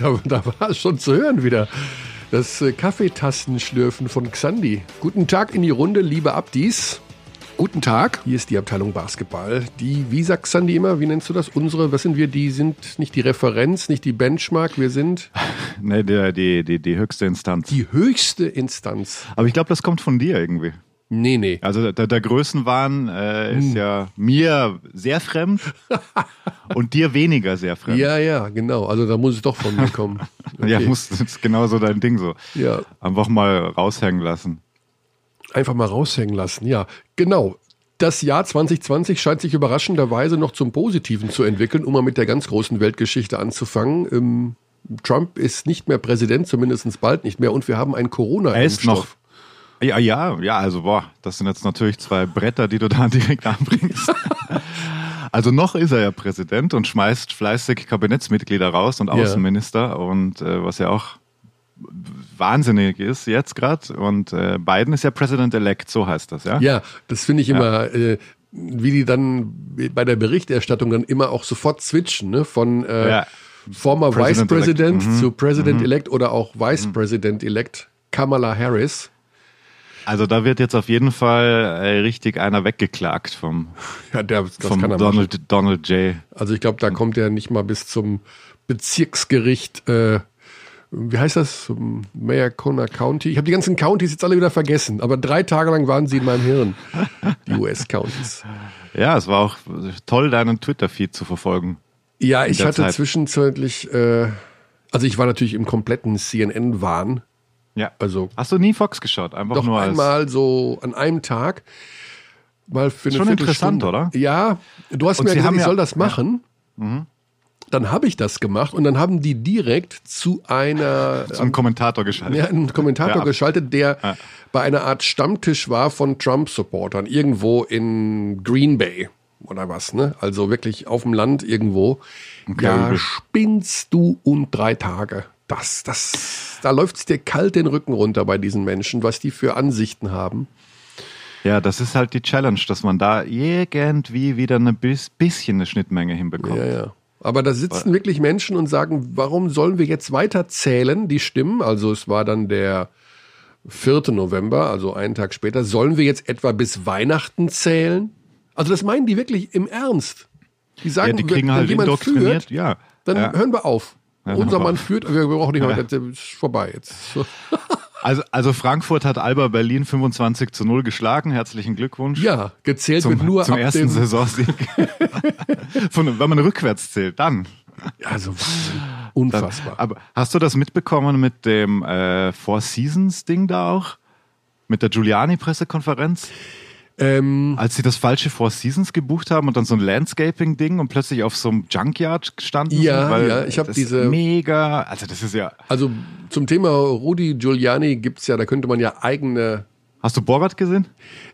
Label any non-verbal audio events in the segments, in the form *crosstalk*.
Ja, da war es schon zu hören wieder. Das äh, Kaffeetastenschlürfen von Xandi. Guten Tag in die Runde, liebe Abdis. Guten Tag. Hier ist die Abteilung Basketball. Die, wie sagt Xandi immer, wie nennst du das? Unsere, was sind wir? Die sind nicht die Referenz, nicht die Benchmark, wir sind. *laughs* Nee, die, die, die, die höchste Instanz. Die höchste Instanz. Aber ich glaube, das kommt von dir irgendwie. Nee, nee. Also der, der Größenwahn äh, ist hm. ja mir sehr fremd *laughs* und dir weniger sehr fremd. Ja, ja, genau. Also da muss es doch von mir kommen. *laughs* Okay. ja, muss das ist genau so dein Ding so. Ja. Einfach mal raushängen lassen. Einfach mal raushängen lassen, ja. Genau. Das Jahr 2020 scheint sich überraschenderweise noch zum Positiven zu entwickeln, um mal mit der ganz großen Weltgeschichte anzufangen. Ähm, Trump ist nicht mehr Präsident, zumindest bald nicht mehr, und wir haben ein corona Er ist noch ja, ja, ja, also boah, das sind jetzt natürlich zwei Bretter, die du da *laughs* direkt anbringst. *laughs* also noch ist er ja Präsident und schmeißt fleißig Kabinettsmitglieder raus und Außenminister ja. und äh, was ja auch wahnsinnig ist jetzt gerade und äh, Biden ist ja President-elect, so heißt das, ja? Ja, das finde ich immer, ja. äh, wie die dann bei der Berichterstattung dann immer auch sofort switchen, ne? von äh, ja. former Vice President mhm. zu President-elect mhm. oder auch Vice mhm. President-elect Kamala Harris. Also da wird jetzt auf jeden Fall äh, richtig einer weggeklagt vom, *laughs* ja, der, vom Donald, Donald J. Also ich glaube, da kommt er nicht mal bis zum Bezirksgericht, äh, wie heißt das? Mayacona County. Ich habe die ganzen Countys jetzt alle wieder vergessen, aber drei Tage lang waren sie in meinem Hirn, die *laughs* US-Counties. Ja, es war auch toll, deinen Twitter-Feed zu verfolgen. Ja, ich hatte Zeit. zwischenzeitlich, äh, also ich war natürlich im kompletten CNN-Wahn ja. Also. Hast du nie Fox geschaut? Einfach doch nur einmal so an einem Tag. Mal für eine Schon interessant, oder? Ja. Du hast und mir gesagt, ich soll das machen. Ja. Mhm. Dann habe ich das gemacht und dann haben die direkt zu einer zu einem Kommentator geschaltet. Ja, einen Kommentator ja. geschaltet, der ja. bei einer Art Stammtisch war von Trump-Supportern irgendwo in Green Bay oder was, ne? Also wirklich auf dem Land irgendwo. Okay. Ja, spinnst du und drei Tage das, das, da läuft es dir kalt den Rücken runter bei diesen Menschen, was die für Ansichten haben. Ja, das ist halt die Challenge, dass man da irgendwie wieder ein bisschen eine Schnittmenge hinbekommt. Ja, ja. Aber da sitzen wirklich Menschen und sagen, warum sollen wir jetzt weiter zählen, die Stimmen? Also es war dann der 4. November, also einen Tag später. Sollen wir jetzt etwa bis Weihnachten zählen? Also das meinen die wirklich im Ernst. Die sagen, ja, die kriegen wenn, halt jemand führt, ja. dann ja. hören wir auf. Unser Mann führt, wir brauchen nicht *laughs* mehr, ja. ist vorbei jetzt. *laughs* Also, also Frankfurt hat Alba Berlin 25 zu 0 geschlagen. Herzlichen Glückwunsch. Ja, gezählt zum, wird nur zum ab ersten dem Saisonsieg. *laughs* Von, wenn man rückwärts zählt, dann. Also unfassbar. Dann, aber hast du das mitbekommen mit dem äh, Four Seasons Ding da auch? Mit der Giuliani Pressekonferenz? Ähm, Als sie das falsche Four Seasons gebucht haben und dann so ein Landscaping-Ding und plötzlich auf so einem Junkyard standen. Ja, sind, ja, ich habe diese. Mega, also das ist ja. Also zum Thema Rudi Giuliani gibt's ja, da könnte man ja eigene. Hast du Borat gesehen?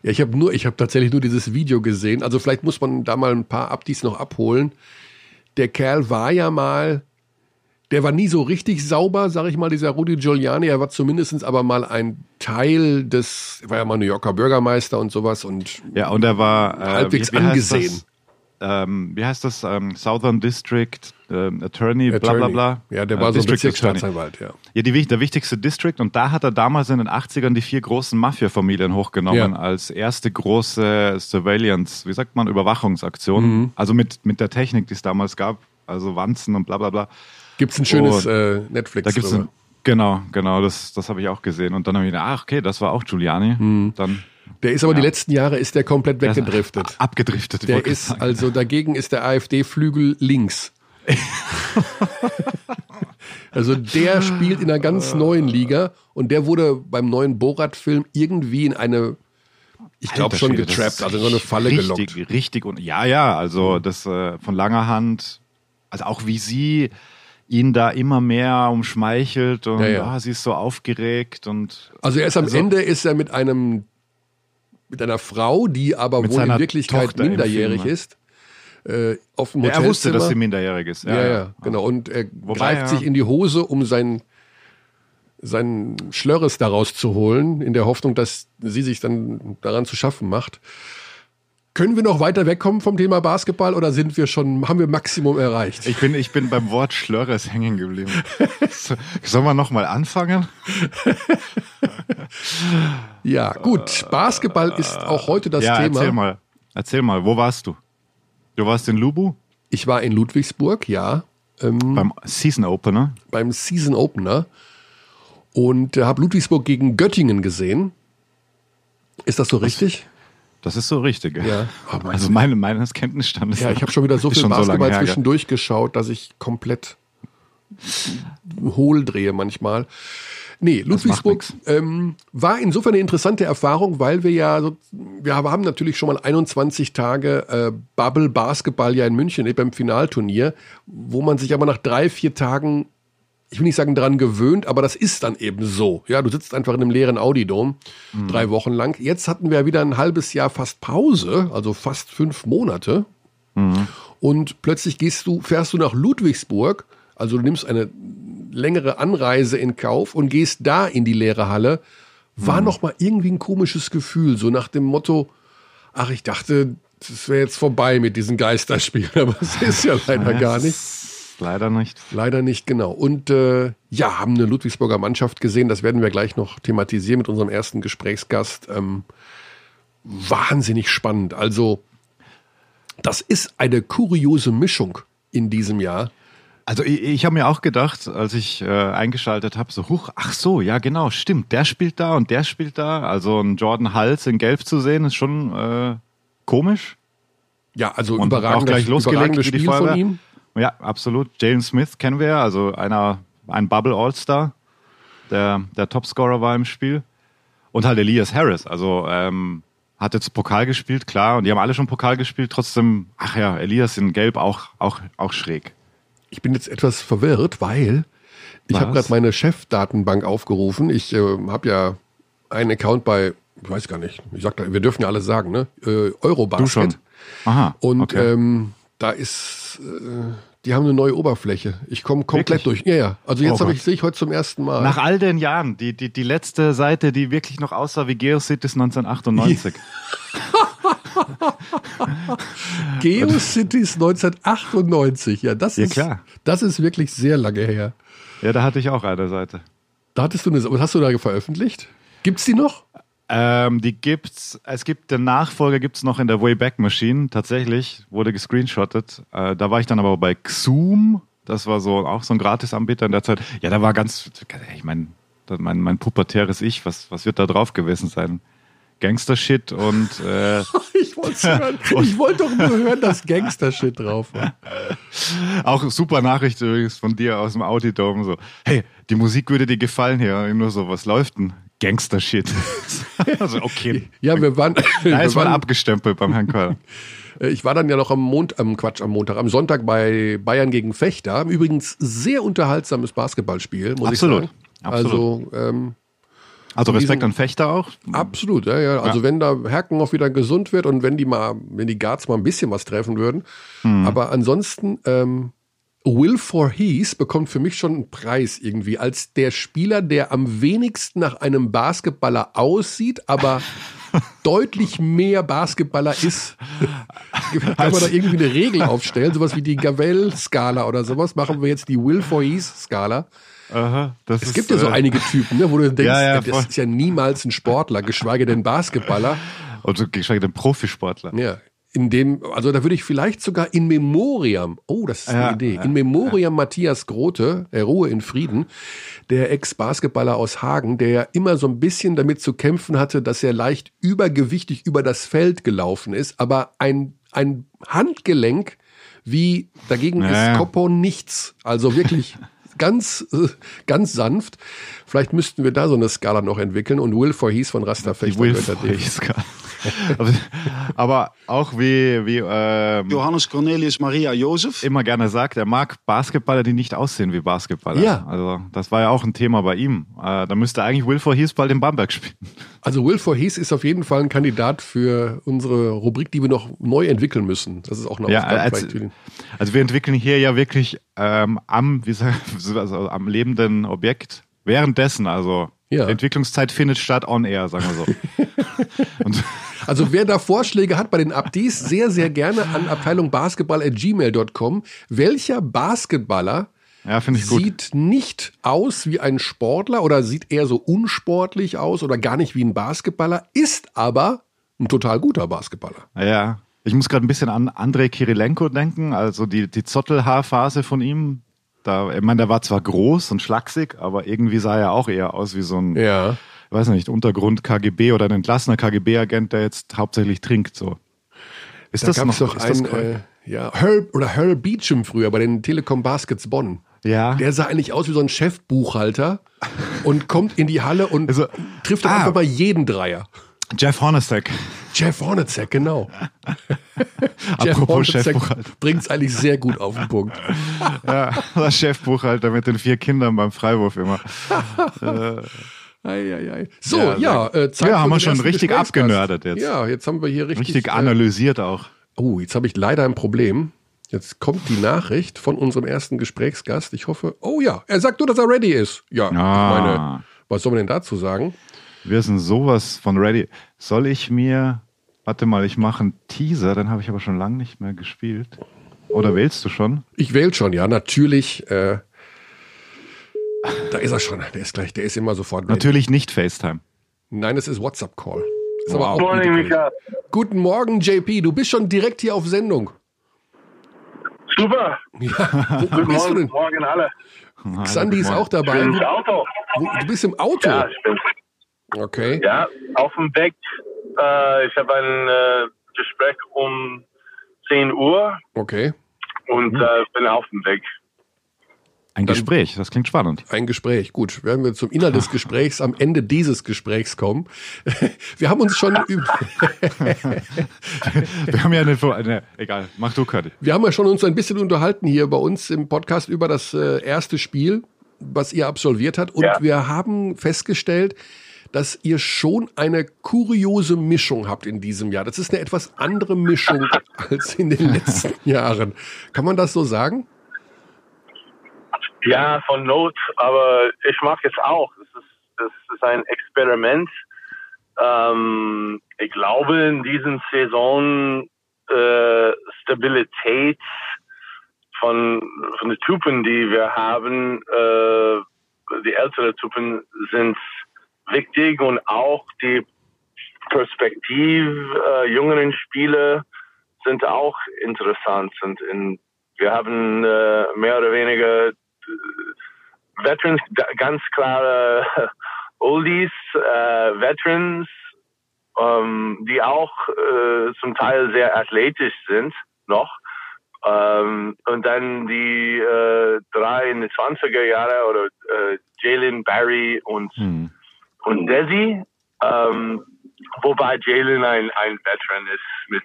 Ja, ich habe nur, ich habe tatsächlich nur dieses Video gesehen. Also vielleicht muss man da mal ein paar Abdis noch abholen. Der Kerl war ja mal der war nie so richtig sauber, sag ich mal, dieser Rudy Giuliani. Er war zumindest aber mal ein Teil des, er war ja mal New Yorker Bürgermeister und sowas und ja und er war äh, halbwegs wie, wie angesehen. Heißt ähm, wie heißt das? Ähm, Southern District ähm, Attorney, Attorney, bla bla bla. Ja, der war äh, so Bezirksstaatsanwalt, ja. Ja, die, der wichtigste District und da hat er damals in den 80ern die vier großen Mafia-Familien hochgenommen ja. als erste große Surveillance, wie sagt man, Überwachungsaktion. Mhm. Also mit, mit der Technik, die es damals gab, also Wanzen und bla bla bla. Gibt es ein schönes äh, Netflix. Da gibt's ein, genau, genau, das, das habe ich auch gesehen. Und dann habe ich gedacht, ach, okay, das war auch Giuliani. Hm. Dann, der ist aber ja. die letzten Jahre ist der komplett weggedriftet. Ist abgedriftet. Der ist, sagen. also dagegen ist der AfD-Flügel links. *laughs* also der spielt in einer ganz neuen Liga und der wurde beim neuen Borat-Film irgendwie in eine ich glaube schon getrappt, also in so eine Falle richtig, gelockt. Richtig und ja, ja, also das äh, von langer Hand, also auch wie sie ihn da immer mehr umschmeichelt und ja, ja. Ah, sie ist so aufgeregt und also er ist am also, Ende ist er mit einem mit einer Frau, die aber wohl in Wirklichkeit Tochter minderjährig Film, ist. Äh, auf dem ja, er wusste, dass sie minderjährig ist. Ja, ja, ja genau. Und er Wobei, greift sich in die Hose, um sein sein Schlörres daraus zu holen, in der Hoffnung, dass sie sich dann daran zu schaffen macht. Können wir noch weiter wegkommen vom Thema Basketball oder sind wir schon, haben wir Maximum erreicht? Ich bin, ich bin beim Wort Schlörres hängen geblieben. Sollen wir nochmal anfangen? *laughs* ja, gut. Basketball ist auch heute das ja, Thema. Erzähl mal, erzähl mal, wo warst du? Du warst in Lubu? Ich war in Ludwigsburg, ja. Ähm, beim Season Opener? Beim Season Opener. Und äh, habe Ludwigsburg gegen Göttingen gesehen. Ist das so richtig? Das ist so richtig. Ja. Oh, also meine, meines Kenntnisstandes. Ja, ich habe schon wieder *laughs* so viel Basketball so zwischendurch geschaut, dass ich komplett hohl drehe manchmal. Nee, Ludwigsburg ähm, war insofern eine interessante Erfahrung, weil wir ja, so, wir haben natürlich schon mal 21 Tage äh, Bubble Basketball ja in München beim Finalturnier, wo man sich aber nach drei, vier Tagen ich will nicht sagen dran gewöhnt, aber das ist dann eben so. Ja, du sitzt einfach in einem leeren Audi-Dom mhm. drei Wochen lang. Jetzt hatten wir wieder ein halbes Jahr fast Pause, also fast fünf Monate. Mhm. Und plötzlich gehst du, fährst du nach Ludwigsburg, also du nimmst eine längere Anreise in Kauf und gehst da in die leere Halle. War mhm. noch mal irgendwie ein komisches Gefühl, so nach dem Motto, ach, ich dachte, es wäre jetzt vorbei mit diesen Geisterspielen, *laughs* aber es ist ja leider gar nicht. Leider nicht. Leider nicht, genau. Und äh, ja, haben eine Ludwigsburger Mannschaft gesehen. Das werden wir gleich noch thematisieren mit unserem ersten Gesprächsgast. Ähm, wahnsinnig spannend. Also, das ist eine kuriose Mischung in diesem Jahr. Also ich, ich habe mir auch gedacht, als ich äh, eingeschaltet habe, so huch, ach so, ja genau, stimmt, der spielt da und der spielt da. Also ein Jordan Hals in Gelb zu sehen, ist schon äh, komisch. Ja, also und überragend, auch gleich losgelegt Spiel von ihm. Ja, absolut. Jalen Smith kennen wir, also einer, ein Bubble All-Star, der, der Topscorer war im Spiel. Und halt Elias Harris, also ähm, hat jetzt Pokal gespielt, klar, und die haben alle schon Pokal gespielt, trotzdem, ach ja, Elias in Gelb auch, auch, auch schräg. Ich bin jetzt etwas verwirrt, weil ich habe gerade meine Chefdatenbank aufgerufen. Ich äh, habe ja einen Account bei, ich weiß gar nicht, ich sag wir dürfen ja alles sagen, ne? Äh, Eurobasket. Du schon. Aha. Und okay. ähm, da ist, äh, die haben eine neue Oberfläche. Ich komme komplett wirklich? durch. Ja, ja. Also jetzt oh ich, sehe ich heute zum ersten Mal. Nach all den Jahren, die, die, die letzte Seite, die wirklich noch aussah wie GeoCities 1998. *laughs* GeoCities 1998, ja, das ja, ist, klar. das ist wirklich sehr lange her. Ja, da hatte ich auch eine Seite. Da hattest du eine, was hast du da veröffentlicht? Gibt's die noch? Ähm, die gibt's, es gibt den Nachfolger gibt's noch in der Wayback Machine, tatsächlich, wurde gescreenshottet. Äh, da war ich dann aber bei Xoom, das war so auch so ein Gratisanbieter in der Zeit. Ja, da war ganz, ich meine, mein, mein pubertäres Ich, was, was wird da drauf gewesen sein? Gangster-Shit und äh, *laughs* ich wollte wollte doch nur hören, dass Gangster-Shit drauf war. *laughs* Auch super Nachricht übrigens von dir aus dem Audi-Dome so. Hey, die Musik würde dir gefallen hier. Nur so, was läuft denn? Gangster-Shit. *laughs* also okay. Ja, wir waren. Da ist mal abgestempelt beim Herrn Köller. Äh, ich war dann ja noch am Mond, am Quatsch, am Montag, am Sonntag bei Bayern gegen Fechter. Übrigens sehr unterhaltsames Basketballspiel, muss Absolut. ich sagen. Absolut. Also, ähm, also Respekt an Fechter auch? Absolut, ja, ja. Also ja. wenn da Herken auch wieder gesund wird und wenn die mal, wenn die Guards mal ein bisschen was treffen würden. Mhm. Aber ansonsten, ähm, Will Forhees bekommt für mich schon einen Preis irgendwie als der Spieler, der am wenigsten nach einem Basketballer aussieht, aber *laughs* deutlich mehr Basketballer ist. Kann man da irgendwie eine Regel aufstellen, sowas wie die Gavel-Skala oder sowas, machen wir jetzt die Will Forhees-Skala. Aha, es ist, gibt ja so äh, einige Typen, ne, wo du denkst, ja, ja, das ist ja niemals ein Sportler, geschweige denn Basketballer. Also geschweige denn Profisportler. Ja, in dem, also da würde ich vielleicht sogar in Memoriam, oh, das ist eine ja, Idee, in Memoriam ja. Matthias Grote, er Ruhe in Frieden, der Ex-Basketballer aus Hagen, der ja immer so ein bisschen damit zu kämpfen hatte, dass er leicht übergewichtig über das Feld gelaufen ist, aber ein, ein Handgelenk wie dagegen ja. ist Koppo nichts. Also wirklich *laughs* ganz, äh, ganz sanft. Vielleicht müssten wir da so eine Skala noch entwickeln und Will Forhees von Rasta Fechter Will *laughs* aber, auch wie, wie ähm, Johannes Cornelius Maria Josef immer gerne sagt, er mag Basketballer, die nicht aussehen wie Basketballer. Ja. Also das war ja auch ein Thema bei ihm. Äh, da müsste eigentlich Will Forhees bald in Bamberg spielen. Also Will Forhees ist auf jeden Fall ein Kandidat für unsere Rubrik, die wir noch neu entwickeln müssen. Das ist auch eine ja, als, Also wir entwickeln hier ja wirklich ähm, am, wie sagt, *laughs* also am lebenden Objekt währenddessen, also ja. Entwicklungszeit findet statt on air, sagen wir so. *laughs* Also wer da Vorschläge hat bei den Abdis, sehr, sehr gerne an Abteilung Basketball@gmail.com. Welcher Basketballer ja, sieht nicht aus wie ein Sportler oder sieht eher so unsportlich aus oder gar nicht wie ein Basketballer, ist aber ein total guter Basketballer. Ja, ich muss gerade ein bisschen an Andrei Kirilenko denken, also die, die Zottelhaarphase von ihm. Da, ich meine, der war zwar groß und schlaksig, aber irgendwie sah er auch eher aus wie so ein, ja. weiß nicht, Untergrund KGB oder ein entlassener KGB-Agent, der jetzt hauptsächlich trinkt. So. Ist da das noch doch ist ein, das äh, ja, Herb oder Herb Beecham früher bei den Telekom Baskets Bonn. Ja. Der sah eigentlich aus wie so ein Chefbuchhalter und kommt in die Halle und also, trifft ah, einfach mal jeden Dreier. Jeff Hornacek. Jeff Hornacek, genau. *laughs* Jeff Apropos Hornacek bringt es eigentlich sehr gut auf den Punkt. *laughs* ja, der Chefbuchhalter mit den vier Kindern beim Freiwurf immer. äh. *laughs* Ei, ei, ei. So, ja, ja äh, Zeit ja haben wir schon richtig abgenördet jetzt. Ja, jetzt haben wir hier richtig. Richtig analysiert äh, auch. Oh, jetzt habe ich leider ein Problem. Jetzt kommt die Nachricht von unserem ersten Gesprächsgast. Ich hoffe, oh ja, er sagt nur, dass er ready ist. Ja, ah. ich meine, was soll man denn dazu sagen? Wir sind sowas von ready. Soll ich mir, warte mal, ich mache einen Teaser, dann habe ich aber schon lange nicht mehr gespielt. Oder wählst du schon? Ich wähle schon, ja, natürlich. Äh, da ist er schon, der ist gleich, der ist immer sofort. Natürlich nicht FaceTime. Nein, es ist WhatsApp-Call. Wow. Morning, Guten Morgen, JP. Du bist schon direkt hier auf Sendung. Super. Ja, wo, du denn? Morgen alle. Xandi ist auch dabei. Ich bin im Auto. Wo, du bist im Auto? Ja, ich bin Okay. Ja, auf dem Weg. Äh, ich habe ein äh, Gespräch um 10 Uhr. Okay. Und mhm. äh, bin auf dem Weg. Ein Gespräch, das klingt spannend. Ein Gespräch, gut. Werden wir zum Inhalt des *laughs* Gesprächs am Ende dieses Gesprächs kommen. *laughs* Wir haben uns schon *laughs* über. wir haben ja eine, eine, egal, mach du, Kurt. Wir haben ja schon uns ein bisschen unterhalten hier bei uns im Podcast über das äh, erste Spiel, was ihr absolviert habt. Und ja. wir haben festgestellt, dass ihr schon eine kuriose Mischung habt in diesem Jahr. Das ist eine etwas andere Mischung *laughs* als in den letzten *laughs* Jahren. Kann man das so sagen? Ja, von Not, aber ich mag es auch. Es ist, es ist ein Experiment. Ähm, ich glaube, in diesem Saison äh, Stabilität von, von den Typen, die wir haben, äh, die älteren Typen sind wichtig und auch die Perspektive äh, jüngeren Spieler sind auch interessant. Und in, wir haben äh, mehr oder weniger äh, Veterans, ganz klare *laughs* Oldies, äh, Veterans, ähm, die auch äh, zum Teil sehr athletisch sind noch. Ähm, und dann die äh, drei in den 20er Jahre oder äh, Jalen Barry und hm und Desi, ähm, wobei Jalen ein, ein Veteran ist mit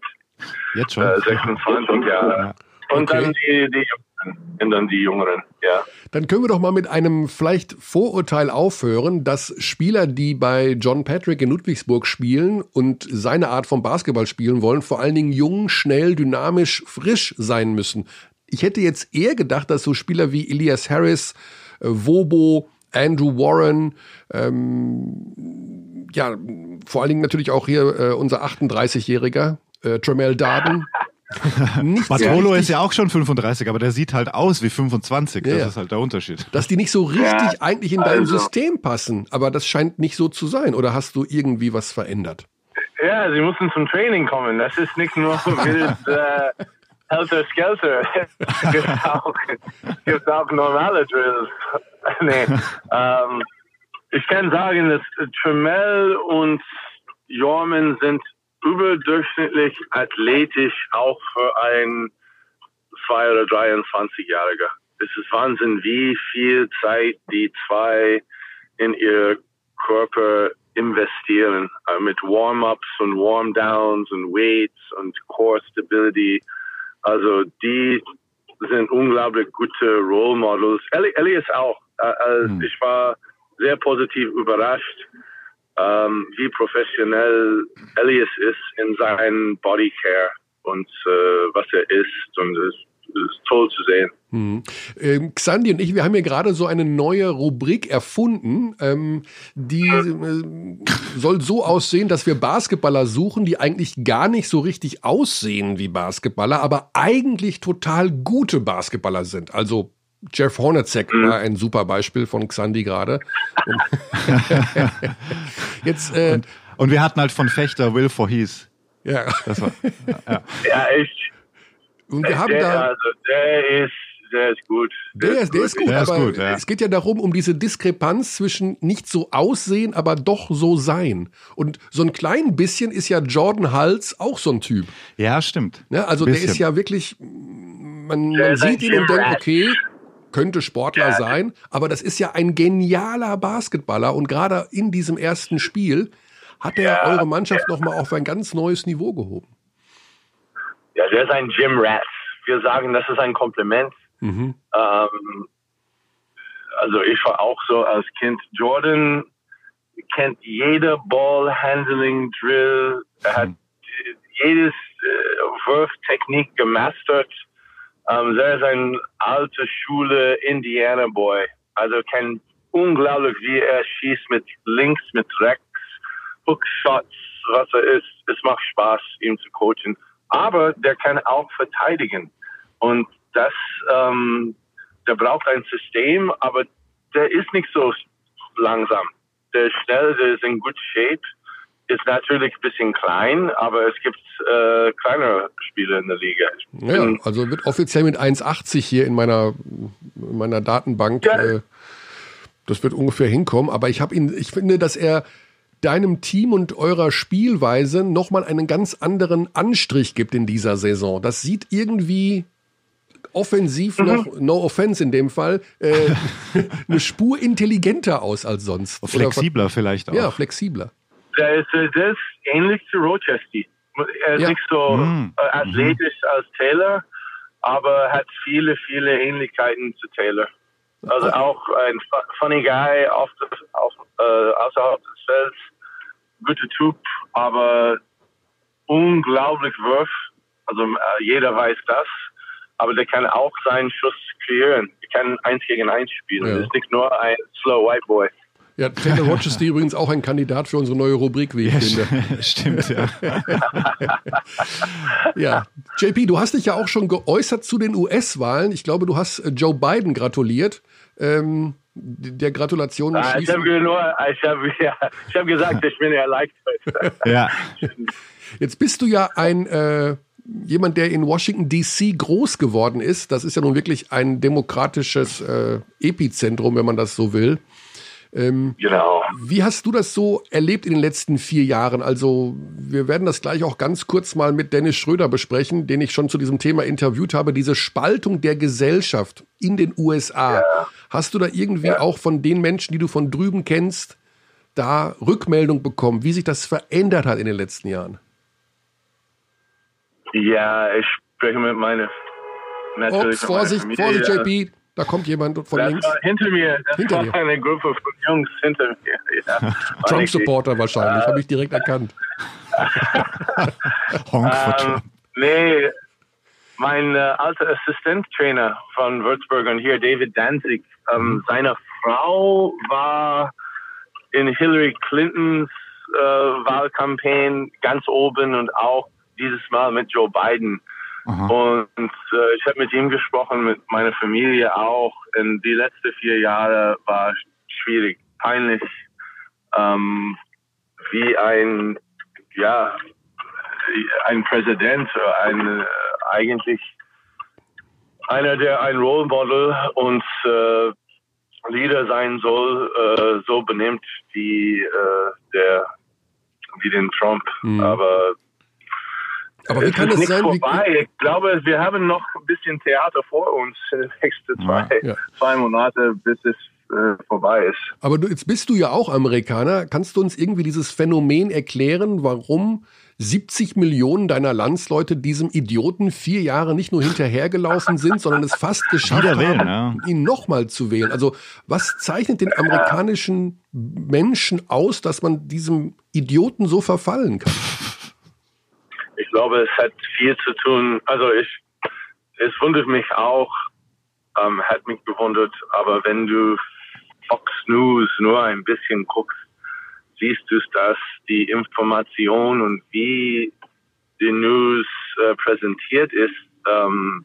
Jetzt schon. Äh, 26 Jahren. Ja. Und okay. dann die, die und dann die Jüngeren, ja. Dann können wir doch mal mit einem vielleicht Vorurteil aufhören, dass Spieler, die bei John Patrick in Ludwigsburg spielen und seine Art von Basketball spielen wollen, vor allen Dingen jung, schnell, dynamisch, frisch sein müssen. Ich hätte jetzt eher gedacht, dass so Spieler wie Elias Harris, äh, Wobo, Andrew Warren, ähm, ja, vor allen Dingen natürlich auch hier äh, unser 38-Jähriger, äh, Tremel Darden. *laughs* Bartolo ist ja auch schon 35, aber der sieht halt aus wie 25. Das ja. ist halt der Unterschied. Dass die nicht so richtig ja, eigentlich in deinem also. System passen, aber das scheint nicht so zu sein. Oder hast du irgendwie was verändert? Ja, sie müssen zum Training kommen. Das ist nicht nur *laughs* wild äh, Helter Skelter. *laughs* gibt auch, gibt auch normale Drills. *laughs* nee. Ähm, ich kann sagen, dass Tremel und Jorman sind überdurchschnittlich athletisch, auch für ein 2- oder 23-Jähriger. Es ist Wahnsinn, wie viel Zeit die zwei in ihr Körper investieren. Äh, mit Warm-ups und Warm-downs und Weights und Core Stability. Also die sind unglaublich gute Role Models. Ellie, Ellie ist auch. Äh, hm. Ich war sehr positiv überrascht, ähm, wie professionell Elias ist in seinem Bodycare und äh, was er isst und es ist toll zu sehen. Hm. Ähm, Xandi und ich, wir haben hier gerade so eine neue Rubrik erfunden, ähm, die äh, soll so aussehen, dass wir Basketballer suchen, die eigentlich gar nicht so richtig aussehen wie Basketballer, aber eigentlich total gute Basketballer sind. Also Jeff Hornacek mhm. war ein super Beispiel von Xandi gerade. *laughs* Jetzt äh, und, und, wir hatten halt von Fechter Will Forhees. Ja. Das war, ja. ja, ich. Und wir haben der, da. Also, der ist der ist gut. Der, der ist, der ist gut, der aber ist gut, ja. es geht ja darum, um diese Diskrepanz zwischen nicht so aussehen, aber doch so sein. Und so ein klein bisschen ist ja Jordan Hals auch so ein Typ. Ja, stimmt. Ja, also der ist ja wirklich, man, man sieht ihn und denkt, okay, könnte Sportler ja. sein, aber das ist ja ein genialer Basketballer und gerade in diesem ersten Spiel hat er ja, eure Mannschaft ja. nochmal auf ein ganz neues Niveau gehoben. Ja, der ist ein Gym Rat. Wir sagen, das ist ein Kompliment. Mhm. Ähm, also ich war auch so als Kind. Jordan kennt jede Ball-Handling-Drill. Er hat mhm. jedes äh, Wurftechnik gemastert. Ähm, er ist ein alte Schule Indiana Boy. Also kennt unglaublich, wie er schießt mit links, mit rechts, Hookshots, was er ist. Es macht Spaß, ihm zu coachen. Aber der kann auch verteidigen. Und das, ähm, der braucht ein System, aber der ist nicht so langsam. Der ist schnell, der ist in good shape ist natürlich ein bisschen klein, aber es gibt äh, kleinere Spiele in der Liga. Ja, also wird offiziell mit 1,80 hier in meiner, in meiner Datenbank. Ja. Äh, das wird ungefähr hinkommen. Aber ich habe ihn, ich finde, dass er deinem Team und eurer Spielweise nochmal einen ganz anderen Anstrich gibt in dieser Saison. Das sieht irgendwie offensiv mhm. noch, no offense in dem Fall, äh, *laughs* eine Spur intelligenter aus als sonst. Flexibler Oder, vielleicht auch. Ja, flexibler der ist, der ist ähnlich zu Rochester. Er ist ja. nicht so mhm. Äh, athletisch mhm. als Taylor, aber hat viele, viele Ähnlichkeiten zu Taylor. Also okay. auch ein funny guy auf, auf, äh, außerhalb des Felds, guter Typ, aber unglaublich Wurf. Also äh, jeder weiß das, aber der kann auch seinen Schuss kreieren. Er kann eins gegen eins spielen. Ja. Er ist nicht nur ein slow white boy. Ja, Taylor Rochester übrigens auch ein Kandidat für unsere neue Rubrik, wie ich ja, finde. *laughs* Stimmt, ja. *laughs* ja, JP, du hast dich ja auch schon geäußert zu den US-Wahlen. Ich glaube, du hast äh, Joe Biden gratuliert. Ähm, der Gratulation. Ah, ich habe nur, ich habe *laughs* ja, hab gesagt, ich bin erleichtert. *laughs* ja. Jetzt bist du ja ein äh, jemand, der in Washington D.C. groß geworden ist. Das ist ja nun wirklich ein demokratisches äh, Epizentrum, wenn man das so will. Ähm, genau. Wie hast du das so erlebt in den letzten vier Jahren? Also, wir werden das gleich auch ganz kurz mal mit Dennis Schröder besprechen, den ich schon zu diesem Thema interviewt habe. Diese Spaltung der Gesellschaft in den USA. Ja. Hast du da irgendwie ja. auch von den Menschen, die du von drüben kennst, da Rückmeldung bekommen, wie sich das verändert hat in den letzten Jahren? Ja, ich spreche mit meiner Natürlich Ups, Vorsicht, Vorsicht, JP. Da kommt jemand von das links. hinter mir. Das hinter war dir. eine Gruppe von Jungs hinter mir. Ja, *laughs* Trump-Supporter wahrscheinlich, habe ich direkt erkannt. *laughs* Honk ähm, Trump. Nee, mein äh, alter Assistenztrainer von Würzburg und hier, David Danzig, ähm, seine Frau war in Hillary Clintons äh, Wahlkampagne ganz oben und auch dieses Mal mit Joe Biden. Aha. Und äh, ich habe mit ihm gesprochen, mit meiner Familie auch. In die letzten vier Jahre war schwierig, peinlich, ähm, wie ein, ja, ein Präsident, ein, äh, eigentlich einer, der ein Role Model und äh, Leader sein soll, äh, so benimmt wie äh, der, wie den Trump. Mhm. Aber aber wie kann es, sein? Vorbei. Wie, ich glaube, wir haben noch ein bisschen Theater vor uns in den nächsten zwei, ja. zwei Monate, bis es äh, vorbei ist. Aber du, jetzt bist du ja auch Amerikaner. Kannst du uns irgendwie dieses Phänomen erklären, warum 70 Millionen deiner Landsleute diesem Idioten vier Jahre nicht nur hinterhergelaufen sind, sondern es fast *laughs* geschafft haben, wählen, ja. ihn nochmal zu wählen. Also was zeichnet den amerikanischen Menschen aus, dass man diesem Idioten so verfallen kann? Ich glaube, es hat viel zu tun. Also ich, es wundert mich auch, ähm, hat mich gewundert, aber wenn du Fox News nur ein bisschen guckst, siehst du, dass die Information und wie die News äh, präsentiert ist, ähm,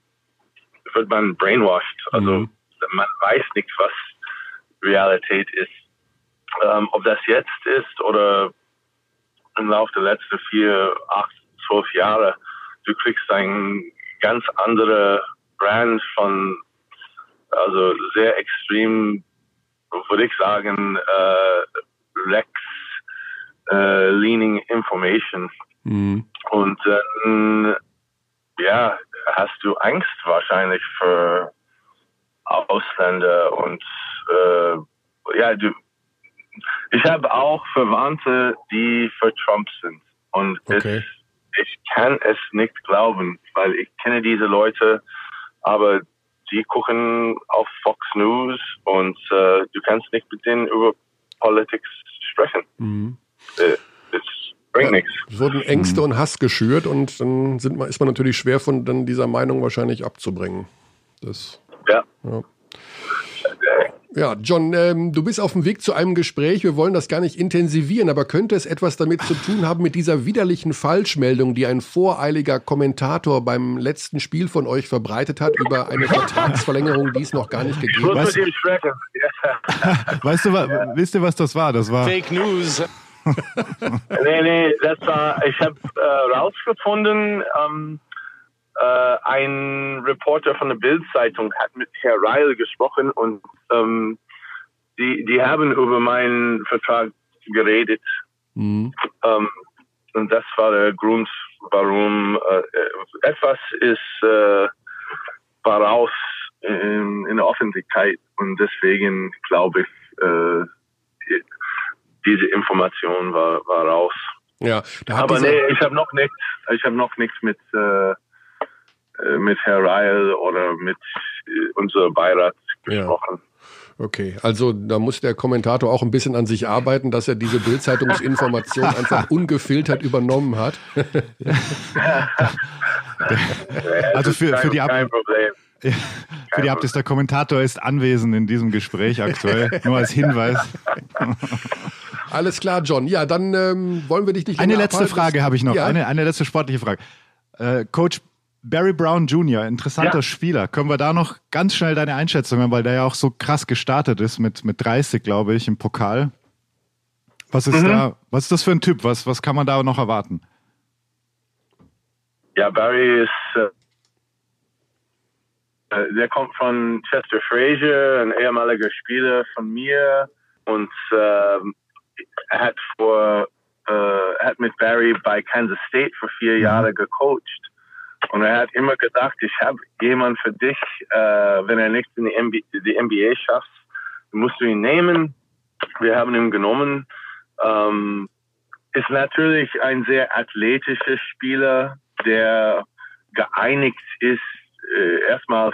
wird man brainwashed. Also mhm. man weiß nicht, was Realität ist. Ähm, ob das jetzt ist oder im Laufe der letzten vier, acht, zwölf Jahre, du kriegst ein ganz andere Brand von, also sehr extrem, würde ich sagen, äh, Lex äh, Leaning Information. Mhm. Und dann, ja, hast du Angst wahrscheinlich für Ausländer und äh, ja, du, ich habe auch Verwandte, die für Trump sind. Und okay. es, ich kann es nicht glauben, weil ich kenne diese Leute, aber die gucken auf Fox News und äh, du kannst nicht mit denen über Politik sprechen. Mhm. Äh, es bringt nichts. Es wurden Ängste und Hass geschürt und dann sind, ist man natürlich schwer von dann dieser Meinung wahrscheinlich abzubringen. Das, ja. ja. Ja, John, ähm, du bist auf dem Weg zu einem Gespräch. Wir wollen das gar nicht intensivieren, aber könnte es etwas damit zu tun haben mit dieser widerlichen Falschmeldung, die ein voreiliger Kommentator beim letzten Spiel von euch verbreitet hat über eine Vertragsverlängerung, die es noch gar nicht gegeben hat? Weißt, *laughs* weißt du, ja. wisst ihr, was das war? Das war Fake News. Nee, nee, das war, ich habe äh, rausgefunden, ähm, äh, ein Reporter von der Bild-Zeitung hat mit Herr Ryle gesprochen und ähm, die, die haben über meinen Vertrag geredet. Mhm. Ähm, und das war der Grund, warum äh, etwas ist äh, war raus in, in, der Öffentlichkeit und deswegen glaube ich, äh, diese Information war, war raus. Ja, aber nee, ich habe noch nichts, ich habe noch nichts mit äh, äh, mit Herr Ryle oder mit äh, unserem Beirat gesprochen. Ja. Okay, also da muss der Kommentator auch ein bisschen an sich arbeiten, dass er diese Bildzeitungsinformation *laughs* einfach ungefiltert übernommen hat. *laughs* also für, für die Ab ja, für die Abtis, der Kommentator ist anwesend in diesem Gespräch aktuell, *laughs* nur als Hinweis. Alles klar, John. Ja, dann ähm, wollen wir dich nicht Eine letzte abhalten. Frage habe ich noch, ja. eine, eine letzte sportliche Frage. Äh, Coach Barry Brown Jr., interessanter ja. Spieler. Können wir da noch ganz schnell deine Einschätzung haben, weil der ja auch so krass gestartet ist mit, mit 30, glaube ich, im Pokal. Was ist mhm. da, was ist das für ein Typ? Was, was kann man da noch erwarten? Ja, Barry ist, äh, äh der kommt von Chester Frazier, ein ehemaliger Spieler von mir und äh, er hat vor, äh, er hat mit Barry bei Kansas State für vier mhm. Jahre gecoacht und er hat immer gedacht, ich habe jemanden für dich, äh, wenn er nicht in die, MB die NBA schafft, musst du ihn nehmen. Wir haben ihn genommen. Ähm, ist natürlich ein sehr athletischer Spieler, der geeinigt ist, äh, erstmal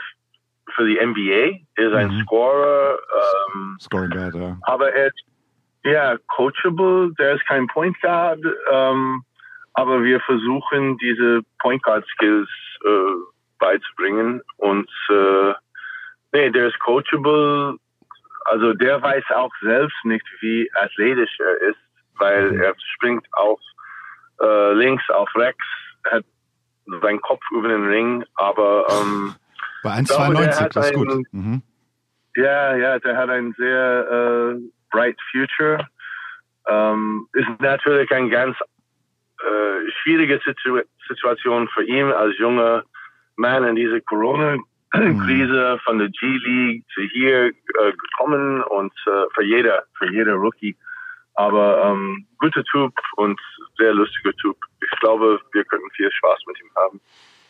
für die NBA. Er ist ein mhm. Scorer. Ähm, Scoring Guard, ja. Aber er ist ja coachable. Der ist kein Point Guard. Ähm, aber wir versuchen diese Point Guard Skills äh, beizubringen und äh, nee, der ist coachable. Also der weiß auch selbst nicht, wie athletisch er ist, weil mhm. er springt auf äh, links, auf rechts, hat seinen Kopf über den Ring, aber ähm, bei 1,92, das ist gut. Mhm. Ja, ja, der hat ein sehr äh, bright future. Ähm, ist natürlich ein ganz äh, schwierige Situ Situation für ihn als junger Mann in diese Corona-Krise von der G-League zu hier äh, gekommen und äh, für jeder, für jeder Rookie. Aber ähm, guter Typ und sehr lustiger Typ. Ich glaube, wir könnten viel Spaß mit ihm haben.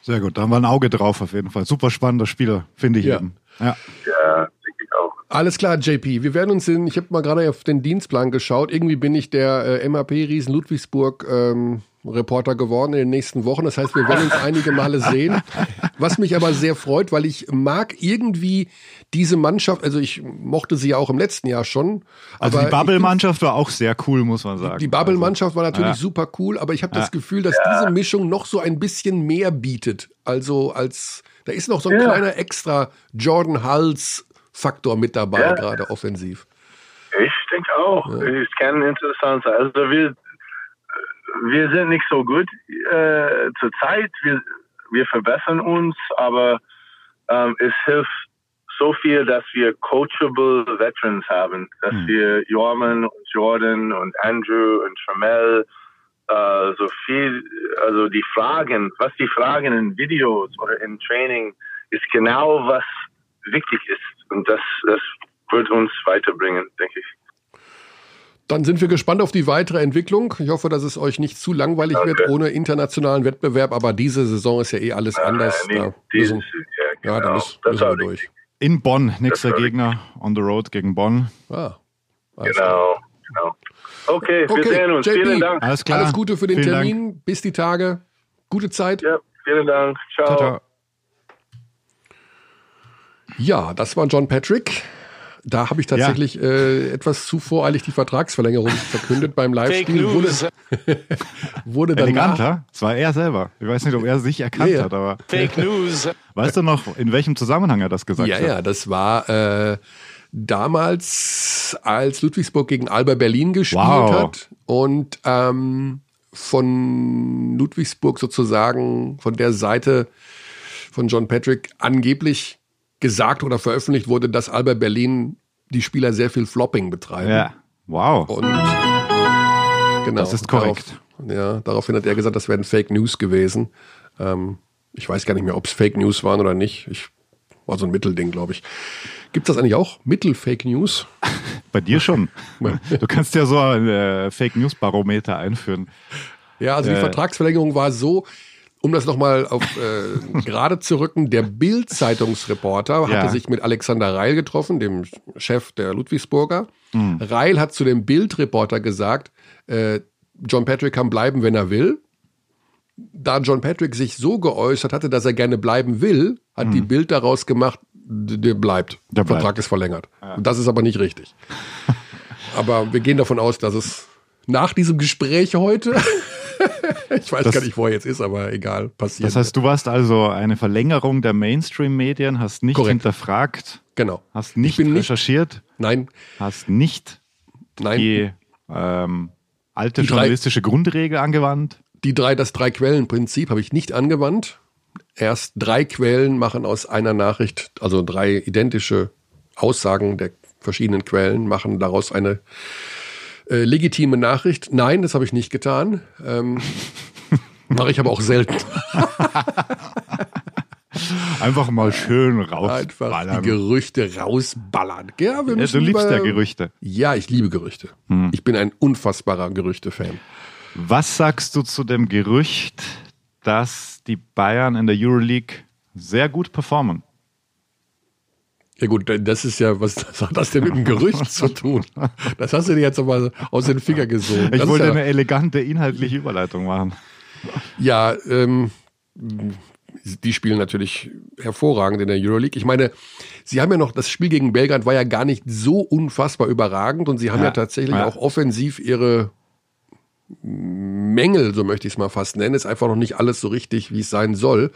Sehr gut, da haben wir ein Auge drauf auf jeden Fall. Super spannender Spieler, finde ich ja. eben. Ja, ja denke ich auch. Alles klar, JP. Wir werden uns in, ich habe mal gerade auf den Dienstplan geschaut. Irgendwie bin ich der äh, MAP-Riesen Ludwigsburg ähm, Reporter geworden in den nächsten Wochen. Das heißt, wir werden uns einige Male sehen. Was mich aber sehr freut, weil ich mag irgendwie diese Mannschaft, also ich mochte sie ja auch im letzten Jahr schon. Also die Bubble-Mannschaft war auch sehr cool, muss man sagen. Die Bubble-Mannschaft war natürlich ja. super cool, aber ich habe ja. das Gefühl, dass ja. diese Mischung noch so ein bisschen mehr bietet. Also als, da ist noch so ein kleiner extra Jordan Hulls Faktor mit dabei, gerade offensiv. Ich denke auch. Es kann interessant sein. Also wir, wir sind nicht so gut äh, zur Zeit. Wir, wir verbessern uns, aber ähm, es hilft so viel, dass wir coachable Veterans haben, dass mhm. wir Jorman und Jordan und Andrew und Tramel äh, so viel, also die Fragen, was die Fragen in Videos oder in Training ist genau was wichtig ist und das, das wird uns weiterbringen, denke ich. Dann sind wir gespannt auf die weitere Entwicklung. Ich hoffe, dass es euch nicht zu langweilig okay. wird ohne internationalen Wettbewerb, aber diese Saison ist ja eh alles äh, anders. Nee, da müssen, ja, genau. ja, da müssen, müssen wir durch. In Bonn, nächster Gegner on the road gegen Bonn. Ah, genau, genau. Okay, okay, wir sehen uns. JP, vielen Dank. Alles klar. Alles Gute für den vielen Termin. Dank. Bis die Tage. Gute Zeit. Ja, vielen Dank. Ciao. ciao, ciao. Ja, das war John Patrick. Da habe ich tatsächlich ja. äh, etwas zu voreilig die Vertragsverlängerung verkündet beim Livestream. Wurde, wurde dann Eleganter. Es war er selber. Ich weiß nicht, ob er sich erkannt ja. hat, aber. Fake News. *laughs* Weißt du noch, in welchem Zusammenhang er das gesagt ja, hat? Ja, ja, das war äh, damals, als Ludwigsburg gegen Alba Berlin gespielt wow. hat und ähm, von Ludwigsburg sozusagen von der Seite von John Patrick angeblich gesagt oder veröffentlicht wurde, dass Alba Berlin die Spieler sehr viel Flopping betreiben. Ja, wow. Und genau, das ist korrekt. Darauf, ja, daraufhin hat er gesagt, das wären Fake News gewesen. Ähm, ich weiß gar nicht mehr, ob es Fake News waren oder nicht. Ich war so ein Mittelding, glaube ich. Gibt es das eigentlich auch? Mittel-Fake News? Bei dir schon. *laughs* Du kannst ja so ein äh, Fake News Barometer einführen. Ja, also die äh, Vertragsverlängerung war so, um das nochmal auf äh, *laughs* gerade zu rücken, der Bild-Zeitungsreporter ja. hatte sich mit Alexander Reil getroffen, dem Chef der Ludwigsburger. Mhm. Reil hat zu dem Bild-Reporter gesagt, äh, John Patrick kann bleiben, wenn er will. Da John Patrick sich so geäußert hatte, dass er gerne bleiben will, hat mhm. die Bild daraus gemacht, der bleibt. Der bleibt. Vertrag ist verlängert. Ja. Das ist aber nicht richtig. *laughs* aber wir gehen davon aus, dass es nach diesem Gespräch heute ich weiß das, gar nicht, wo er jetzt ist, aber egal, passiert. Das heißt, du warst also eine Verlängerung der Mainstream-Medien, hast nicht Korrekt. hinterfragt, genau. hast nicht recherchiert, nicht, nein, hast nicht nein. die ähm, alte die journalistische drei, Grundregel angewandt. Die drei, das Drei-Quellen-Prinzip habe ich nicht angewandt. Erst drei Quellen machen aus einer Nachricht, also drei identische Aussagen der verschiedenen Quellen, machen daraus eine äh, legitime Nachricht. Nein, das habe ich nicht getan. Ähm, *laughs* Mache ich aber auch selten. *laughs* Einfach mal schön rausballern. Einfach die Gerüchte rausballern. Ja, wir ja, du liebst ja Gerüchte. Ja, ich liebe Gerüchte. Hm. Ich bin ein unfassbarer Gerüchte-Fan. Was sagst du zu dem Gerücht, dass die Bayern in der Euroleague sehr gut performen? Ja gut, das ist ja, *laughs* was, hat das denn mit dem Gerücht zu tun? Das hast du dir jetzt aber aus den Fingern gesogen. Ich wollte ja, eine elegante inhaltliche Überleitung machen. Ja, ähm, die spielen natürlich hervorragend in der Euroleague. Ich meine, sie haben ja noch, das Spiel gegen Belgrad war ja gar nicht so unfassbar überragend und sie haben ja, ja tatsächlich ja. auch offensiv ihre Mängel, so möchte ich es mal fast nennen. Ist einfach noch nicht alles so richtig, wie es sein soll.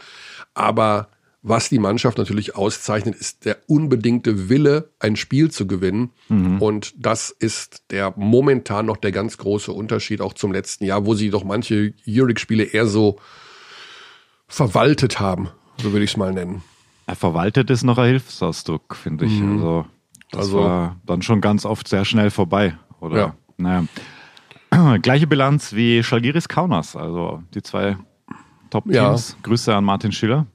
Aber was die Mannschaft natürlich auszeichnet, ist der unbedingte Wille, ein Spiel zu gewinnen. Mhm. Und das ist der momentan noch der ganz große Unterschied auch zum letzten Jahr, wo sie doch manche Euroleague-Spiele eher so verwaltet haben, so würde ich es mal nennen. Ja, verwaltet ist noch ein Hilfsausdruck, finde ich. Mhm. Also, das also, war dann schon ganz oft sehr schnell vorbei. Oder? Ja. Naja. *clears throat* Gleiche Bilanz wie Schalgiris Kaunas, also die zwei Top-Teams. Ja. Grüße an Martin Schiller.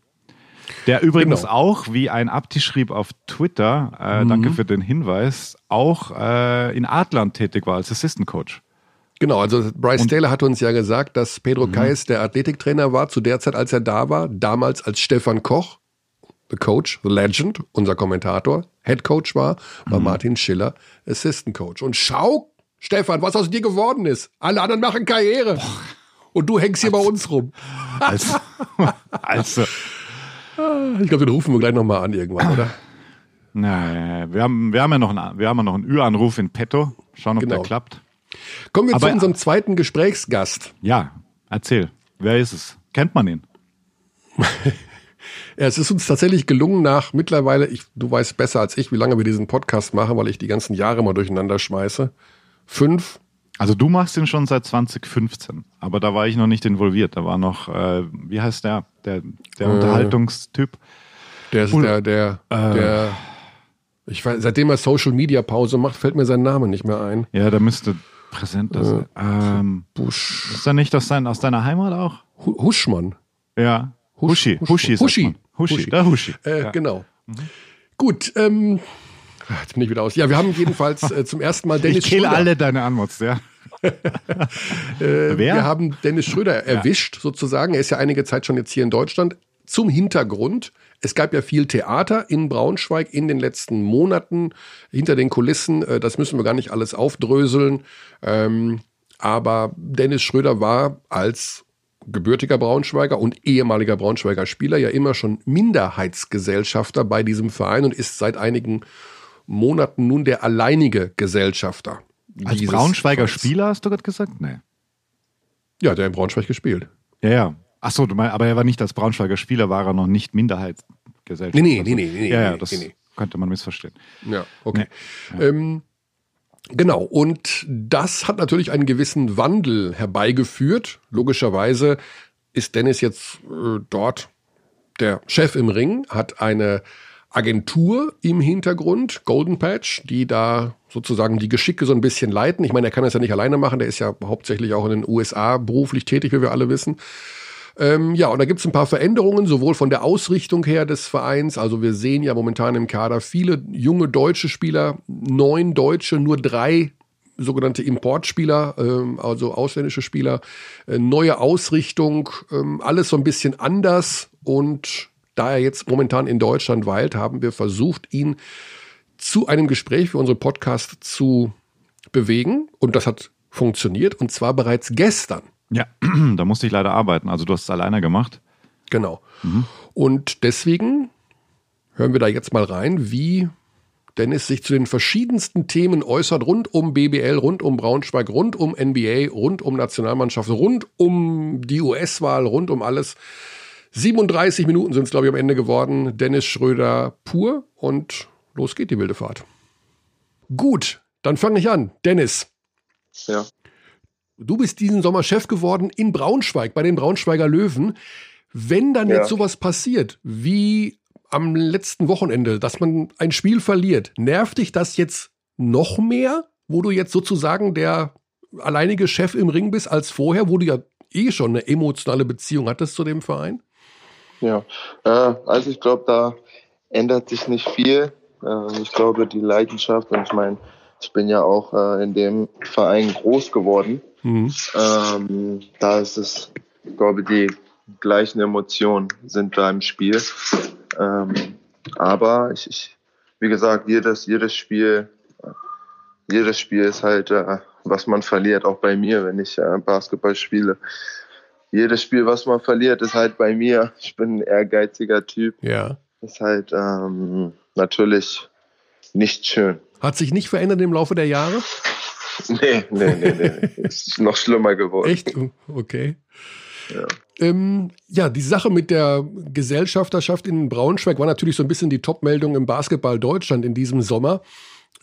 Der übrigens genau. auch, wie ein Abti schrieb auf Twitter, äh, mhm. danke für den Hinweis, auch äh, in Adland tätig war als Assistant Coach. Genau, also Bryce und, Taylor hat uns ja gesagt, dass Pedro mhm. Kais der Athletiktrainer war zu der Zeit, als er da war, damals als Stefan Koch, the Coach, the Legend, unser Kommentator, Head Coach war, war mhm. Martin Schiller Assistant Coach. Und schau, Stefan, was aus dir geworden ist. Alle anderen machen Karriere. Boah. Und du hängst hier also, bei uns rum. *laughs* Also, also Ich glaube, den rufen wir gleich nochmal an irgendwann, oder? Naja, wir haben, wir haben ja noch einen, wir haben ja noch einen Ü-Anruf in petto. Schauen, ob Genau. der klappt. Kommen wir Aber- zu unserem zweiten Gesprächsgast. Ja, erzähl. Wer ist es? Kennt man ihn? *laughs* Ja, es ist uns tatsächlich gelungen nach mittlerweile, ich, du weißt besser als ich, wie lange wir diesen Podcast machen, weil ich die ganzen Jahre mal durcheinander schmeiße. Fünf, Also du machst ihn schon seit 2015, aber da war ich noch nicht involviert. Da war noch, äh, wie heißt der, der, der Äh. Unterhaltungstyp? der ist der, der, Äh. der, ich weiß, seitdem er Social Media Pause macht, fällt mir sein Name nicht mehr ein. Ja, der müsste präsenter sein. Äh. Ähm, Busch, ist er nicht aus, sein, aus deiner Heimat auch? Hu- Huschmann. Ja. Husch- Huschi. Husch- Huschi. Huschi. man. Huschi. Huschi. Der Huschi. Äh, ja. Genau. Gut, ähm, jetzt bin ich wieder aus. Ja, wir haben jedenfalls äh, zum ersten Mal *laughs* Dennis Ich kille Schröder. alle deine Anmods, ja. *laughs* Äh, Wer? Wir haben Dennis Schröder erwischt, sozusagen. Er ist ja einige Zeit schon jetzt hier in Deutschland. Zum Hintergrund. Es gab ja viel Theater in Braunschweig in den letzten Monaten hinter den Kulissen. Äh, Das müssen wir gar nicht alles aufdröseln. Ähm, Aber Dennis Schröder war als gebürtiger Braunschweiger und ehemaliger Braunschweiger Spieler ja immer schon Minderheitsgesellschafter bei diesem Verein und ist seit einigen Monaten nun der alleinige Gesellschafter. Als Braunschweiger Vereins. Spieler hast du gerade gesagt? Nee. Ja, der in Braunschweig gespielt. Ja, ja. Ach so, du meinst, aber er war nicht als Braunschweiger Spieler, war er noch nicht Minderheitsgesellschaft. Nee, nee, Also, nee, nee, nee, Ja, ja, nee, das nee, nee. könnte man missverstehen. Ja, okay. Ähm, genau, und das hat natürlich einen gewissen Wandel herbeigeführt. Logischerweise ist Dennis jetzt äh, dort der Chef im Ring, hat eine Agentur im Hintergrund, Golden Patch, die da sozusagen die Geschicke so ein bisschen leiten. Ich meine, er kann das ja nicht alleine machen, der ist ja hauptsächlich auch in den USA beruflich tätig, wie wir alle wissen. Ähm, ja, und da gibt es ein paar Veränderungen, sowohl von der Ausrichtung her des Vereins. Also wir sehen ja momentan im Kader viele junge deutsche Spieler, neun Deutsche, nur drei sogenannte Importspieler, ähm, also ausländische Spieler, äh, neue Ausrichtung, ähm, alles so ein bisschen anders. Und da er jetzt momentan in Deutschland weilt, haben wir versucht, ihn zu einem Gespräch für unseren Podcast zu bewegen. Und das hat funktioniert. Und zwar bereits gestern. Ja, *clears throat* da musste ich leider arbeiten. Also du hast es alleine gemacht. Genau. Und deswegen hören wir da jetzt mal rein, wie Dennis sich zu den verschiedensten Themen äußert, rund um BBL, rund um Braunschweig, rund um NBA, rund um Nationalmannschaft, rund um die US-Wahl, rund um alles. 37 Minuten sind es, glaube ich, am Ende geworden. Dennis Schröder pur und los geht die wilde Fahrt. Gut, dann fange ich an. Dennis, Ja. Du bist diesen Sommer Chef geworden in Braunschweig, bei den Braunschweiger Löwen. Wenn dann Ja. jetzt sowas passiert, wie am letzten Wochenende, dass man ein Spiel verliert, nervt dich das jetzt noch mehr, wo du jetzt sozusagen der alleinige Chef im Ring bist, als vorher, wo du ja eh schon eine emotionale Beziehung hattest zu dem Verein? Ja, äh, also ich glaube, da ändert sich nicht viel. Äh, ich glaube, die Leidenschaft, und ich meine, ich bin ja auch äh, in dem Verein groß geworden. Mhm. Ähm, da ist es, ich glaube, die gleichen Emotionen sind da im Spiel. Ähm, aber ich, ich, wie gesagt, jedes, jedes Spiel, jedes Spiel ist halt, äh, was man verliert, auch bei mir, wenn ich äh, Basketball spiele. Jedes Spiel, was man verliert, ist halt bei mir. Ich bin ein ehrgeiziger Typ. Ja. Ist halt ähm, natürlich nicht schön. Hat sich nicht verändert im Laufe der Jahre? *laughs* Nee, nee, nee, nee. ist noch schlimmer geworden. Echt? Okay. Ja. Ähm, ja, die Sache mit der Gesellschafterschaft in Braunschweig war natürlich so ein bisschen die Top-Meldung im Basketball Deutschland in diesem Sommer.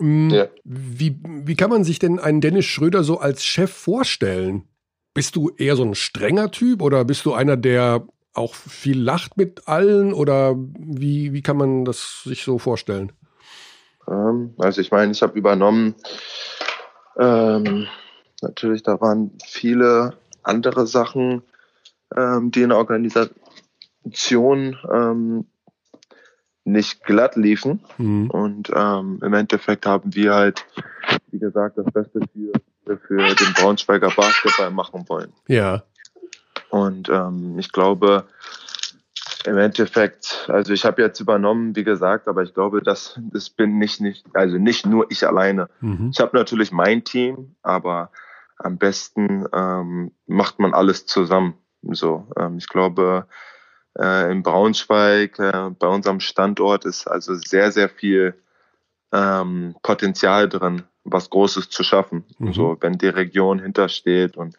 Ähm, Ja. wie, wie kann man sich denn einen Dennis Schröder so als Chef vorstellen? Bist du eher so ein strenger Typ oder bist du einer, der auch viel lacht mit allen oder wie, wie kann man das sich so vorstellen? Ähm, also ich meine, ich habe übernommen, ähm, natürlich, da waren viele andere Sachen, ähm, die in der Organisation ähm, nicht glatt liefen. Mhm. Und ähm, im Endeffekt haben wir halt, wie gesagt, das Beste für, für den Braunschweiger Basketball machen wollen. Ja. Und ähm, ich glaube, im Endeffekt, also ich habe jetzt übernommen, wie gesagt, aber ich glaube, das, das bin nicht, nicht, also nicht nur ich alleine. Mhm. Ich habe natürlich mein Team, aber am besten ähm, macht man alles zusammen. So, ähm, ich glaube, äh, in Braunschweig, äh, bei unserem Standort ist also sehr, sehr viel ähm, Potenzial drin, was Großes zu schaffen. Mhm. So, wenn die Region hintersteht und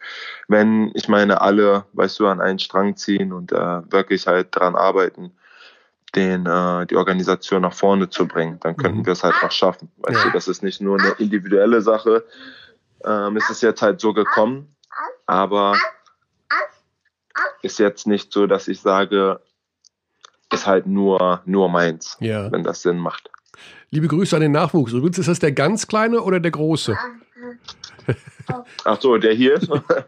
wenn, ich meine, alle, weißt du, an einen Strang ziehen und äh, wirklich halt dran arbeiten, den, äh, die Organisation nach vorne zu bringen, dann könnten mhm. wir es halt auch schaffen. Weißt ja. du, das ist nicht nur eine individuelle Sache. Ähm, es ist jetzt halt so gekommen, aber ist jetzt nicht so, dass ich sage, ist halt nur, nur meins, ja. wenn das Sinn macht. Liebe Grüße an den Nachwuchs. Übrigens, ist das der ganz kleine oder der große? *laughs* Ach so, der hier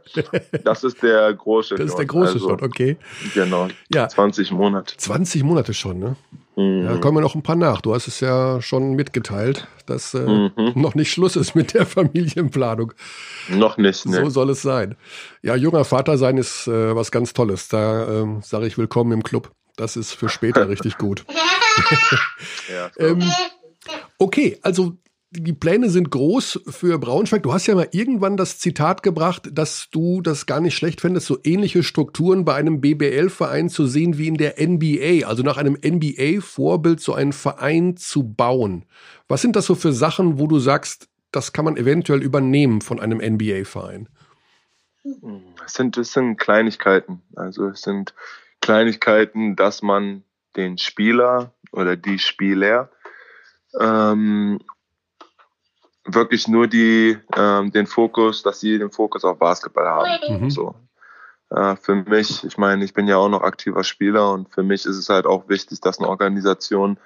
*laughs* Das ist der große. Das ist der große also, schon, okay. Genau. Ja. 20 Monate. 20 Monate schon, ne? Mhm. Ja, kommen wir noch ein paar nach. Du hast es ja schon mitgeteilt, dass äh, mhm. *laughs* noch nicht Schluss ist mit der Familienplanung. Noch nicht, ne? So soll es sein. Ja, junger Vater sein ist äh, was ganz Tolles. Da äh, sage ich willkommen im Club. Das ist für später richtig gut. *laughs* *laughs* ja, ähm, okay, also die Pläne sind groß für Braunschweig. Du hast ja mal irgendwann das Zitat gebracht, dass du das gar nicht schlecht fändest, so ähnliche Strukturen bei einem BBL-Verein zu sehen wie in der NBA, also nach einem NBA-Vorbild so einen Verein zu bauen. Was sind das so für Sachen, wo du sagst, das kann man eventuell übernehmen von einem NBA-Verein? Es sind, es sind Kleinigkeiten. Also es sind Kleinigkeiten, dass man den Spieler oder die Spieler ähm, wirklich nur die, ähm, den Fokus, dass sie den Fokus auf Basketball haben. Mhm. So. Äh, für mich, ich meine, ich bin ja auch noch aktiver Spieler und für mich ist es halt auch wichtig, dass eine Organisation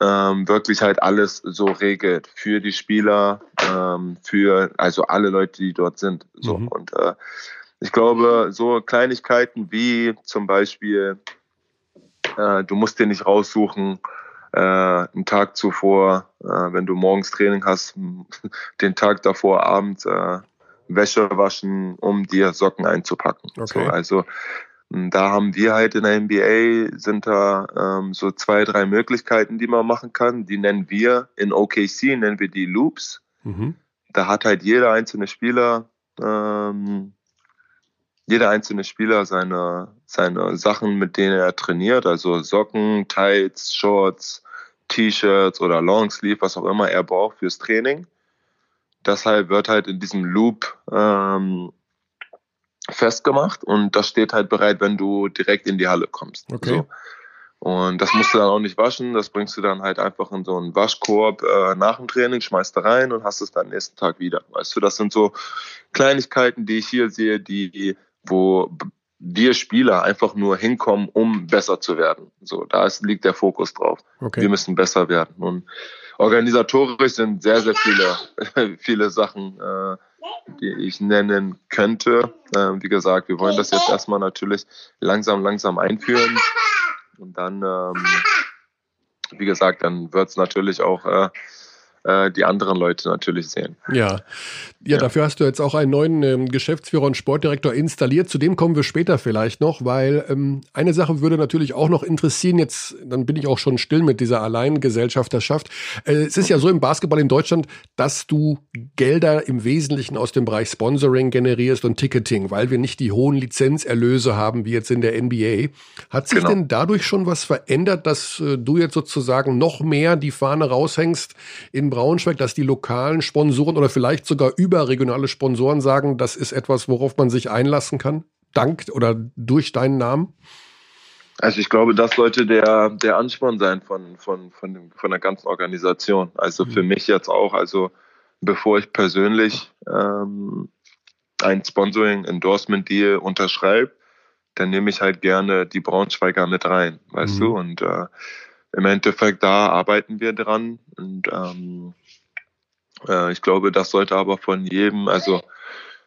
ähm, wirklich halt alles so regelt für die Spieler, ähm, für also alle Leute, die dort sind. So mhm. und äh, ich glaube, so Kleinigkeiten wie zum Beispiel, äh, du musst dir nicht raussuchen, äh, einen Tag zuvor, äh, wenn du morgens Training hast, *laughs* den Tag davor abends äh, Wäsche waschen, um dir Socken einzupacken. Okay. So, also da haben wir halt in der NBA sind da ähm, so zwei, drei Möglichkeiten, die man machen kann. Die nennen wir in OKC, nennen wir die Loops. Mhm. Da hat halt jeder einzelne Spieler ähm, jeder einzelne Spieler seine, seine Sachen, mit denen er trainiert, also Socken, Tights, Shorts, T-Shirts oder Longsleeve, was auch immer er braucht fürs Training. Deshalb wird halt in diesem Loop ähm, festgemacht und das steht halt bereit, wenn du direkt in die Halle kommst. Okay. So. Und das musst du dann auch nicht waschen, das bringst du dann halt einfach in so einen Waschkorb äh, nach dem Training, schmeißt da rein und hast es dann nächsten Tag wieder. Weißt du, das sind so Kleinigkeiten, die ich hier sehe, die wo wir Spieler einfach nur hinkommen, um besser zu werden. So, da ist, liegt der Fokus drauf. Okay. Wir müssen besser werden. Und organisatorisch sind sehr, sehr viele, *laughs* viele Sachen, äh, die ich nennen könnte. Äh, wie gesagt, wir wollen das jetzt erstmal natürlich langsam, langsam einführen. Und dann, ähm, wie gesagt, dann wird es natürlich auch äh, äh, die anderen Leute natürlich sehen. Ja. ja. ja, dafür hast du jetzt auch einen neuen ähm, Geschäftsführer und Sportdirektor installiert. Zu dem kommen wir später vielleicht noch, weil ähm, eine Sache würde natürlich auch noch interessieren. Jetzt, dann bin ich auch schon still mit dieser Alleingesellschafterschaft. Äh, es ist ja so im Basketball in Deutschland, dass du Gelder im Wesentlichen aus dem Bereich Sponsoring generierst und Ticketing, weil wir nicht die hohen Lizenzerlöse haben wie jetzt in der NBA. Hat sich genau. denn dadurch schon was verändert, dass äh, du jetzt sozusagen noch mehr die Fahne raushängst in Braunschweig, dass die lokalen Sponsoren oder vielleicht sogar überregionale Sponsoren sagen, das ist etwas, worauf man sich einlassen kann? Dank oder durch deinen Namen? Also ich glaube, das sollte der, der Ansporn sein von, von, von, dem, von der ganzen Organisation. Also für mhm. mich jetzt auch, also bevor ich persönlich ähm, ein Sponsoring-Endorsement-Deal unterschreibe, dann nehme ich halt gerne die Braunschweiger mit rein, weißt mhm. du? Und äh, im Endeffekt da arbeiten wir dran und ähm, äh, ich glaube, das sollte aber von jedem, also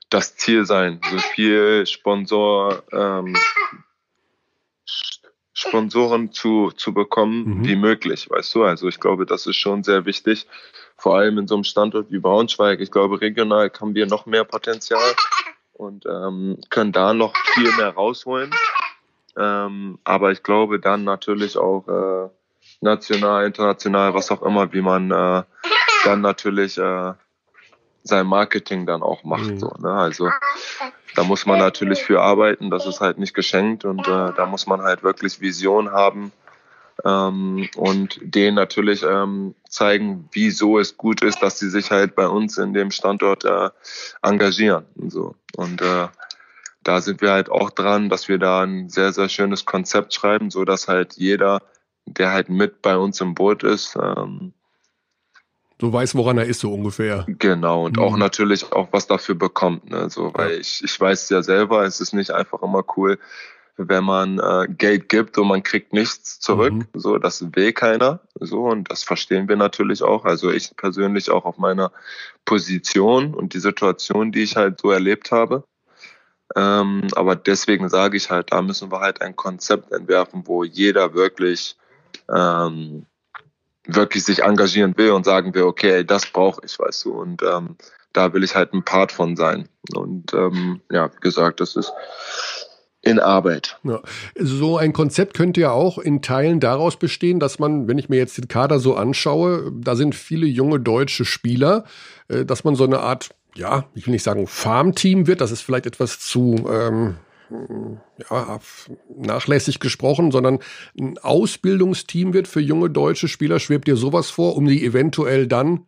das Ziel sein, so viel Sponsor, ähm, Sponsoren zu, zu bekommen mhm. wie möglich, weißt du? Also ich glaube, das ist schon sehr wichtig, vor allem in so einem Standort wie Braunschweig. Ich glaube, regional haben wir noch mehr Potenzial und ähm, können da noch viel mehr rausholen. Ähm, aber ich glaube dann natürlich auch äh, national, international, was auch immer, wie man äh, dann natürlich äh, sein Marketing dann auch macht. Mhm. So, ne? Also da muss man natürlich für arbeiten, das ist halt nicht geschenkt und äh, da muss man halt wirklich Vision haben ähm, und denen natürlich ähm, zeigen, wieso es gut ist, dass sie sich halt bei uns in dem Standort äh, engagieren und so. Und äh, da sind wir halt auch dran, dass wir da ein sehr, sehr schönes Konzept schreiben, so dass halt jeder, der halt mit bei uns im Boot ist, ähm, so weiß, woran er ist, so ungefähr. Genau, und mhm. auch natürlich auch was dafür bekommt. Ne? So, weil ja. ich, ich weiß ja selber, es ist nicht einfach immer cool, wenn man äh, Geld gibt und man kriegt nichts zurück. Mhm. So, das will keiner. So, und das verstehen wir natürlich auch. Also ich persönlich auch auf meiner Position und die Situation, die ich halt so erlebt habe. Ähm, aber deswegen sage ich halt, da müssen wir halt ein Konzept entwerfen, wo jeder wirklich ähm, wirklich sich engagieren will und sagen will, okay, das brauche ich, weißt du. Und ähm, da will ich halt ein Part von sein. Und ähm, ja, wie gesagt, das ist in Arbeit. Ja. So ein Konzept könnte ja auch in Teilen daraus bestehen, dass man, wenn ich mir jetzt den Kader so anschaue, da sind viele junge deutsche Spieler, äh, dass man so eine Art, ja, ich will nicht sagen Farmteam wird, das ist vielleicht etwas zu ähm, ja, nachlässig gesprochen, sondern ein Ausbildungsteam wird für junge deutsche Spieler. Schwebt dir sowas vor, um die eventuell dann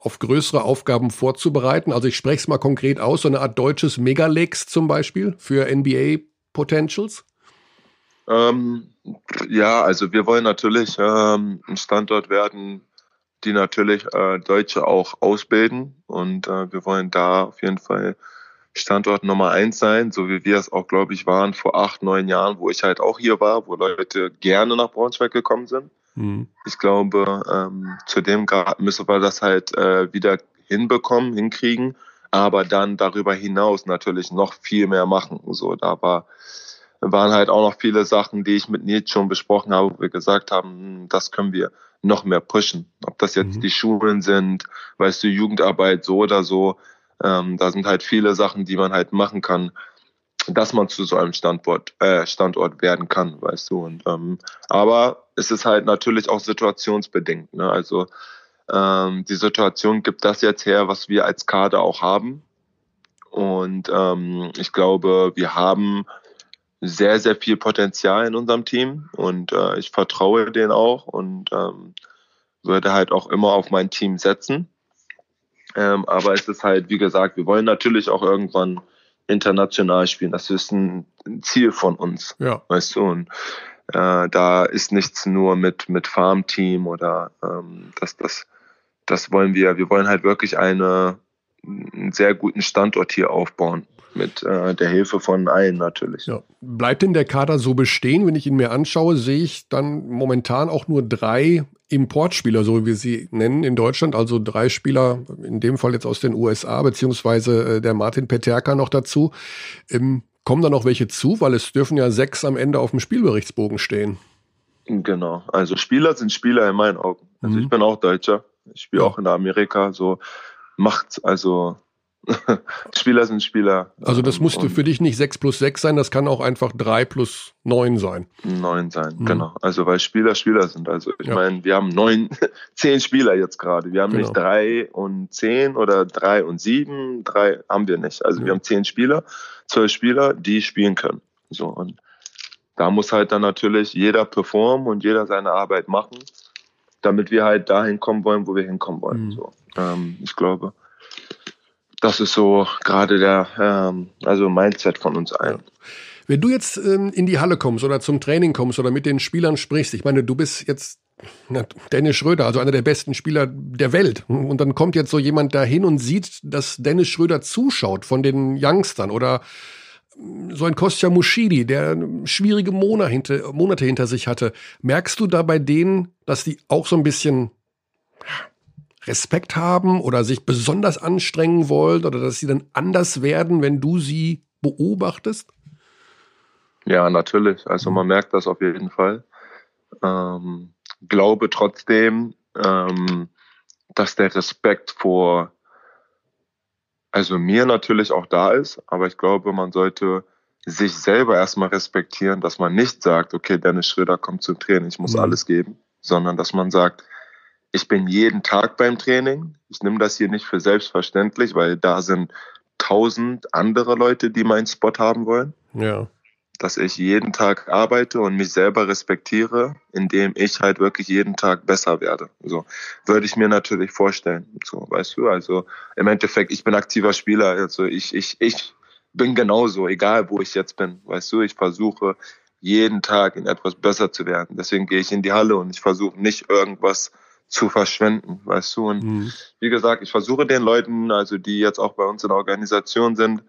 auf größere Aufgaben vorzubereiten? Also ich spreche es mal konkret aus, so eine Art deutsches Megalex zum Beispiel für NBA Potentials? Ähm, ja, also wir wollen natürlich ähm, ein Standort werden, die natürlich äh, Deutsche auch ausbilden und äh, wir wollen da auf jeden Fall Standort Nummer eins sein, so wie wir es auch, glaube ich, waren vor acht, neun Jahren, wo ich halt auch hier war, wo Leute gerne nach Braunschweig gekommen sind. Mhm. Ich glaube, ähm, zu dem Grad müssen wir das halt äh, wieder hinbekommen, hinkriegen, aber dann darüber hinaus natürlich noch viel mehr machen. So, da war, waren halt auch noch viele Sachen, die ich mit Nils schon besprochen habe, wo wir gesagt haben, hm, das können wir noch mehr pushen. Ob das jetzt mhm. die Schulen sind, weißt du, Jugendarbeit so oder so, ähm, da sind halt viele Sachen, die man halt machen kann, dass man zu so einem Standort, äh, Standort werden kann, weißt du. Und, ähm, aber es ist halt natürlich auch situationsbedingt. Ne? Also ähm, die Situation gibt das jetzt her, was wir als Kader auch haben. Und ähm, ich glaube, wir haben sehr, sehr viel Potenzial in unserem Team und äh, ich vertraue denen auch und ähm, würde halt auch immer auf mein Team setzen. Ähm, aber es ist halt, wie gesagt, wir wollen natürlich auch irgendwann international spielen. Das ist ein Ziel von uns. Ja. Weißt du? Und äh, da ist nichts nur mit, mit Farmteam oder ähm, das, das, das wollen wir. Wir wollen halt wirklich eine, einen sehr guten Standort hier aufbauen mit äh, der Hilfe von allen natürlich. Ja. Bleibt denn der Kader so bestehen? Wenn ich ihn mir anschaue, sehe ich dann momentan auch nur drei Importspieler, so wie wir sie nennen in Deutschland, also drei Spieler, in dem Fall jetzt aus den USA, beziehungsweise äh, der Martin Peterka noch dazu. Ähm, kommen da noch welche zu? Weil es dürfen ja sechs am Ende auf dem Spielberichtsbogen stehen. Genau, also Spieler sind Spieler in meinen Augen. Also mhm. ich bin auch Deutscher, ich spiele auch in Amerika, so macht also *laughs* Spieler sind Spieler. Also das musste für dich nicht 6 plus 6 sein, das kann auch einfach 3 plus 9 sein. 9 sein, mhm. genau. Also weil Spieler Spieler sind. Also ich ja. meine, wir haben 9, 10 *laughs* Spieler jetzt gerade. Wir haben genau. nicht 3 und 10 oder 3 und 7, 3 haben wir nicht. Also ja. wir haben 10 Spieler, 12 Spieler, die spielen können. So und da muss halt dann natürlich jeder performen und jeder seine Arbeit machen, damit wir halt dahin kommen wollen, wo wir hinkommen wollen. Mhm. So, ähm, ich glaube das ist so gerade der ähm, also Mindset von uns allen. Wenn du jetzt ähm, in die Halle kommst oder zum Training kommst oder mit den Spielern sprichst, ich meine, du bist jetzt na, Dennis Schröder, also einer der besten Spieler der Welt. Und dann kommt jetzt so jemand dahin und sieht, dass Dennis Schröder zuschaut von den Youngstern oder mm, so ein Kostja Muschidi, der schwierige Monate hinter, Monate hinter sich hatte. Merkst du da bei denen, dass die auch so ein bisschen Respekt haben oder sich besonders anstrengen wollen oder dass sie dann anders werden, wenn du sie beobachtest? Ja, natürlich. Also man merkt das auf jeden Fall. Ähm, glaube trotzdem, ähm, dass der Respekt vor, also mir natürlich auch da ist, aber ich glaube, man sollte sich selber erstmal respektieren, dass man nicht sagt, okay, Dennis Schröder kommt zum Training, ich muss mhm. alles geben, sondern dass man sagt, ich bin jeden Tag beim Training. Ich nehme das hier nicht für selbstverständlich, weil da sind tausend andere Leute, die meinen Spot haben wollen. Ja. Dass ich jeden Tag arbeite und mich selber respektiere, indem ich halt wirklich jeden Tag besser werde. So würde ich mir natürlich vorstellen. So, weißt du, also im Endeffekt, ich bin aktiver Spieler. Also ich, ich, ich bin genauso, egal wo ich jetzt bin. Weißt du, ich versuche jeden Tag in etwas besser zu werden. Deswegen gehe ich in die Halle und ich versuche nicht irgendwas zu verschwenden, weißt du. Und mhm. wie gesagt, ich versuche den Leuten, also die jetzt auch bei uns in der Organisation sind,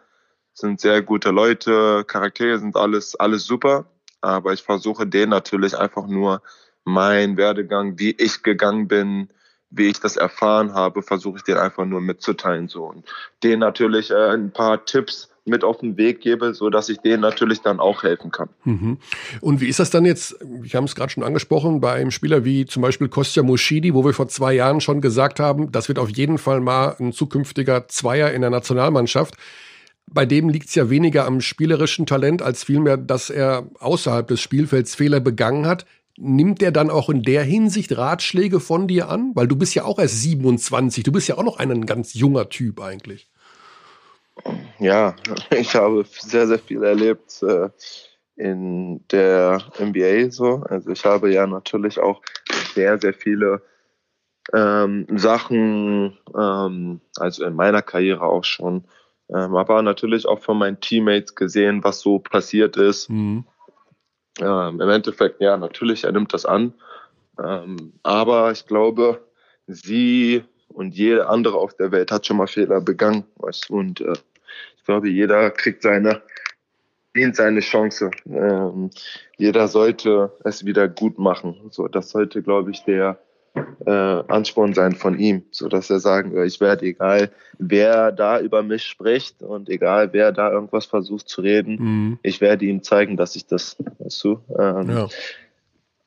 sind sehr gute Leute, Charaktere sind alles, alles super. Aber ich versuche denen natürlich einfach nur mein Werdegang, wie ich gegangen bin, wie ich das erfahren habe, versuche ich denen einfach nur mitzuteilen so und denen natürlich äh, ein paar Tipps mit auf den Weg gebe, so dass ich denen natürlich dann auch helfen kann. Mhm. Und wie ist das dann jetzt? Wir haben es gerade schon angesprochen bei einem Spieler wie zum Beispiel Kostja Moschidi, wo wir vor zwei Jahren schon gesagt haben, das wird auf jeden Fall mal ein zukünftiger Zweier in der Nationalmannschaft. Bei dem liegt es ja weniger am spielerischen Talent als vielmehr, dass er außerhalb des Spielfelds Fehler begangen hat. Nimmt er dann auch in der Hinsicht Ratschläge von dir an? Weil du bist ja auch erst 27, du bist ja auch noch ein ganz junger Typ eigentlich. Ja, *laughs* ich habe sehr, sehr viel erlebt äh, in der NBA so. Also ich habe ja natürlich auch sehr, sehr viele ähm, Sachen, ähm, also in meiner Karriere auch schon, ähm, aber natürlich auch von meinen Teammates gesehen, was so passiert ist. Mhm. Ähm, Im Endeffekt, ja, natürlich, er nimmt das an. Ähm, aber ich glaube, sie und jede andere auf der Welt hat schon mal Fehler begangen. Weißt? Und äh, glaube, jeder kriegt seine, dient seine Chance. Ähm, jeder sollte es wieder gut machen. So, das sollte, glaube ich, der äh, Ansporn sein von ihm, so dass er sagen, ich werde egal, wer da über mich spricht und egal, wer da irgendwas versucht zu reden, mhm. ich werde ihm zeigen, dass ich das, weißt du, ähm, ja.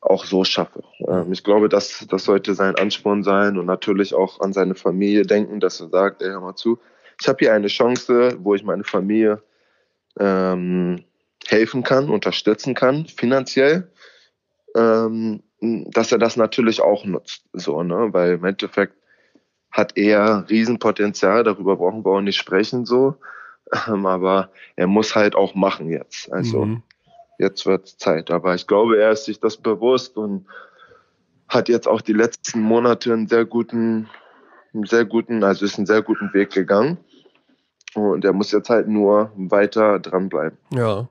auch so schaffe. Ähm, ich glaube, das, das sollte sein Ansporn sein und natürlich auch an seine Familie denken, dass er sagt, ey, hör mal zu, ich habe hier eine Chance, wo ich meine Familie ähm, helfen kann, unterstützen kann, finanziell, ähm, dass er das natürlich auch nutzt. So, ne? Weil im Endeffekt hat er Riesenpotenzial, darüber brauchen wir auch nicht sprechen, so. Ähm, aber er muss halt auch machen jetzt. Also mhm. jetzt wird Zeit. Aber ich glaube, er ist sich das bewusst und hat jetzt auch die letzten Monate einen sehr guten, einen sehr guten, also ist einen sehr guten Weg gegangen. Und er muss jetzt halt nur weiter dranbleiben. Ja.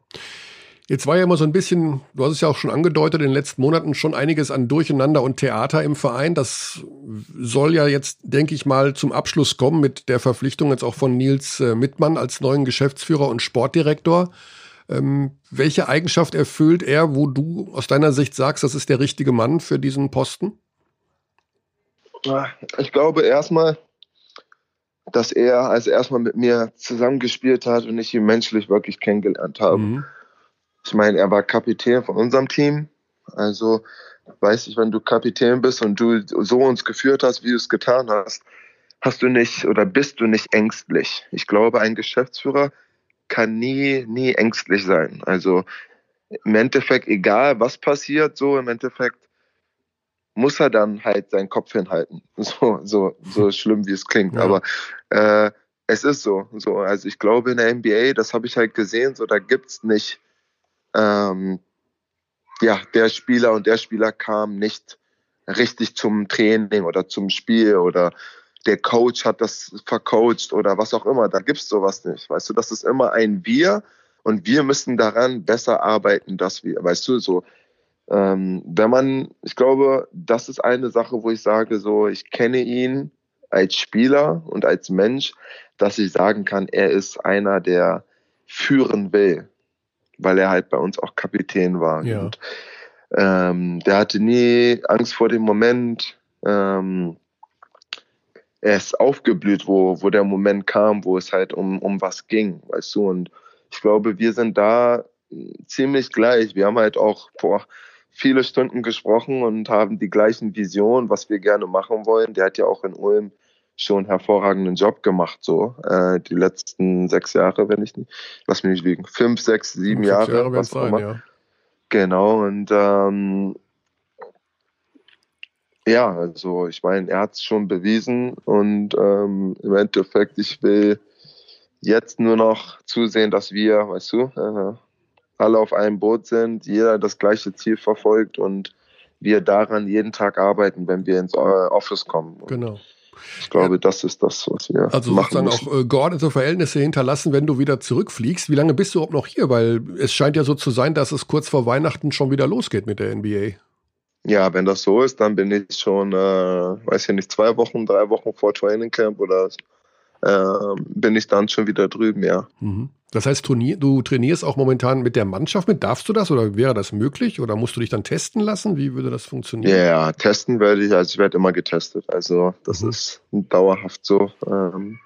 Jetzt war ja immer so ein bisschen, du hast es ja auch schon angedeutet, in den letzten Monaten schon einiges an Durcheinander und Theater im Verein. Das soll ja jetzt, denke ich mal, zum Abschluss kommen mit der Verpflichtung jetzt auch von Nils äh, Mittmann als neuen Geschäftsführer und Sportdirektor. Ähm, welche Eigenschaft erfüllt er, wo du aus deiner Sicht sagst, das ist der richtige Mann für diesen Posten? Ich glaube erstmal, dass er als erstmal mit mir zusammengespielt hat und ich ihn menschlich wirklich kennengelernt habe. Mhm. Ich meine, er war Kapitän von unserem Team. Also, weiß ich, wenn du Kapitän bist und du so uns geführt hast, wie du es getan hast, hast du nicht oder bist du nicht ängstlich. Ich glaube, ein Geschäftsführer kann nie, nie ängstlich sein. Also, im Endeffekt, egal was passiert, so im Endeffekt muss er dann halt seinen Kopf hinhalten. *laughs* So, so, so schlimm wie es klingt. Ja. Aber äh, es ist so. so. Also ich glaube in der NBA, das habe ich halt gesehen, so da gibt's nicht, ähm, ja, der Spieler und der Spieler kam nicht richtig zum Training oder zum Spiel oder der Coach hat das vercoacht oder was auch immer. Da gibt's sowas nicht. Weißt du, das ist immer ein Wir und wir müssen daran besser arbeiten, dass wir, weißt du, so ähm, wenn man, ich glaube, das ist eine Sache, wo ich sage, so, ich kenne ihn als Spieler und als Mensch, dass ich sagen kann, er ist einer, der führen will, weil er halt bei uns auch Kapitän war. Ja. Und, ähm, der hatte nie Angst vor dem Moment. Ähm, er ist aufgeblüht, wo, wo der Moment kam, wo es halt um, um was ging, weißt du. Und ich glaube, wir sind da ziemlich gleich. Wir haben halt auch, boah, viele Stunden gesprochen und haben die gleichen Visionen, was wir gerne machen wollen. Der hat ja auch in Ulm schon einen hervorragenden Job gemacht, so äh, die letzten sechs Jahre, wenn ich nicht, lass mich nicht liegen, fünf, sechs, sieben Jahre, Jahre was auch immer. Ja. Genau und ähm, Ja, also ich meine, er hat es schon bewiesen und ähm, im Endeffekt, ich will jetzt nur noch zusehen, dass wir, weißt du, äh, alle auf einem Boot sind, jeder das gleiche Ziel verfolgt und wir daran jeden Tag arbeiten, wenn wir ins äh, Office kommen. Und genau. Ich glaube, ja. das ist das, was wir also machen sozusagen müssen. auch äh, geordnete Verhältnisse hinterlassen, wenn du wieder zurückfliegst. Wie lange bist du überhaupt noch hier? Weil es scheint ja so zu sein, dass es kurz vor Weihnachten schon wieder losgeht mit der NBA. Ja, wenn das so ist, dann bin ich schon, äh, weiß ich nicht, zwei Wochen, drei Wochen vor Training Camp oder äh, bin ich dann schon wieder drüben, ja. Mhm. Das heißt, du trainierst auch momentan mit der Mannschaft mit. Darfst du das oder wäre das möglich? Oder musst du dich dann testen lassen? Wie würde das funktionieren? Ja, testen werde ich, also ich werde immer getestet. Also das mhm. ist dauerhaft so. Ähm,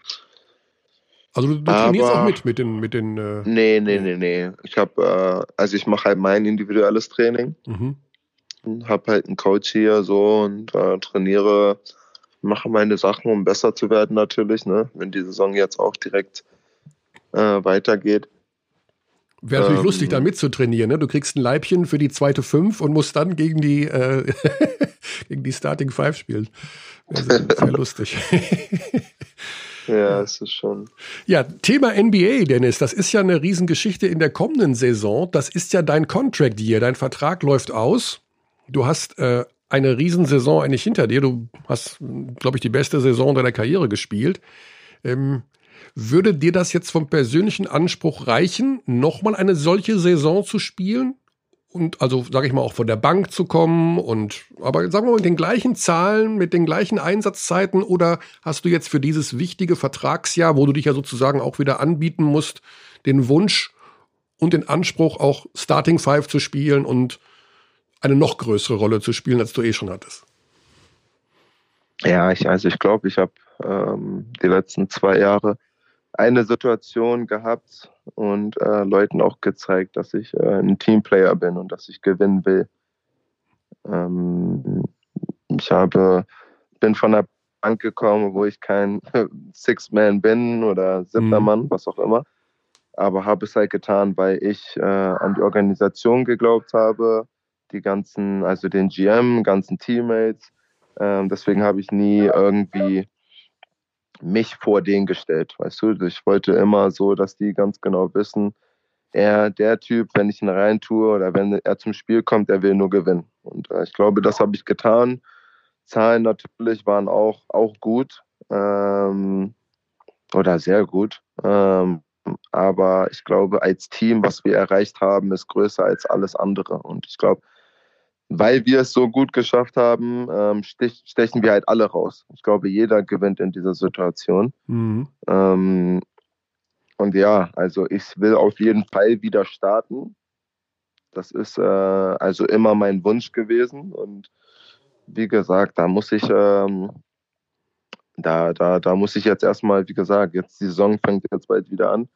also du, du trainierst auch mit, mit den, mit den. Äh, nee, nee, nee, nee. Ich habe, äh, also ich mache halt mein individuelles Training. Mhm. Habe halt einen Coach hier so und äh, trainiere, mache meine Sachen, um besser zu werden natürlich. Ne, wenn die Saison jetzt auch direkt äh, weitergeht. Wäre natürlich ähm, lustig, da mitzutrainieren. Ne? Du kriegst ein Leibchen für die zweite Fünf und musst dann gegen die, äh, *laughs* gegen die Starting Five spielen. Wäre sehr, sehr *laughs* lustig. *laughs* Ja, es ist schon. Ja, Thema NBA, Dennis, das ist ja eine Riesengeschichte in der kommenden Saison. Das ist ja dein Contract Year. Dein Vertrag läuft aus. Du hast äh, eine Riesensaison eigentlich hinter dir. Du hast, glaube ich, die beste Saison deiner Karriere gespielt. Ähm, würde dir das jetzt vom persönlichen Anspruch reichen, nochmal eine solche Saison zu spielen? Und also, sage ich mal, auch von der Bank zu kommen und, aber sagen wir mal, mit den gleichen Zahlen, mit den gleichen Einsatzzeiten oder hast du jetzt für dieses wichtige Vertragsjahr, wo du dich ja sozusagen auch wieder anbieten musst, den Wunsch und den Anspruch, auch Starting Five zu spielen und eine noch größere Rolle zu spielen, als du eh schon hattest? Ja, ich, also ich glaube, ich habe ähm, die letzten zwei Jahre eine Situation gehabt und äh, Leuten auch gezeigt, dass ich äh, ein Teamplayer bin und dass ich gewinnen will. Ähm, ich habe, bin von der Bank gekommen, wo ich kein *laughs* Six-Man bin oder siebter mhm. Was auch immer. Aber habe es halt getan, weil ich äh, an die Organisation geglaubt habe, die ganzen, also den GM, ganzen Teammates. Ähm, deswegen habe ich nie irgendwie mich vor denen gestellt, weißt du? Ich wollte immer so, dass die ganz genau wissen, er, der Typ, wenn ich ihn rein tue oder wenn er zum Spiel kommt, er will nur gewinnen. Und äh, ich glaube, das habe ich getan. Zahlen natürlich waren auch, auch gut ähm, oder sehr gut. Ähm, aber ich glaube, als Team, was wir erreicht haben, ist größer als alles andere. Und ich glaube, weil wir es so gut geschafft haben, ähm, stech, stechen wir halt alle raus. Ich glaube, jeder gewinnt in dieser Situation. Mhm. Ähm, und ja, also ich will auf jeden Fall wieder starten. Das ist äh, also immer mein Wunsch gewesen. Und wie gesagt, da muss ich, ähm, da, da, da muss ich jetzt erstmal, wie gesagt, jetzt die Saison fängt jetzt bald wieder an.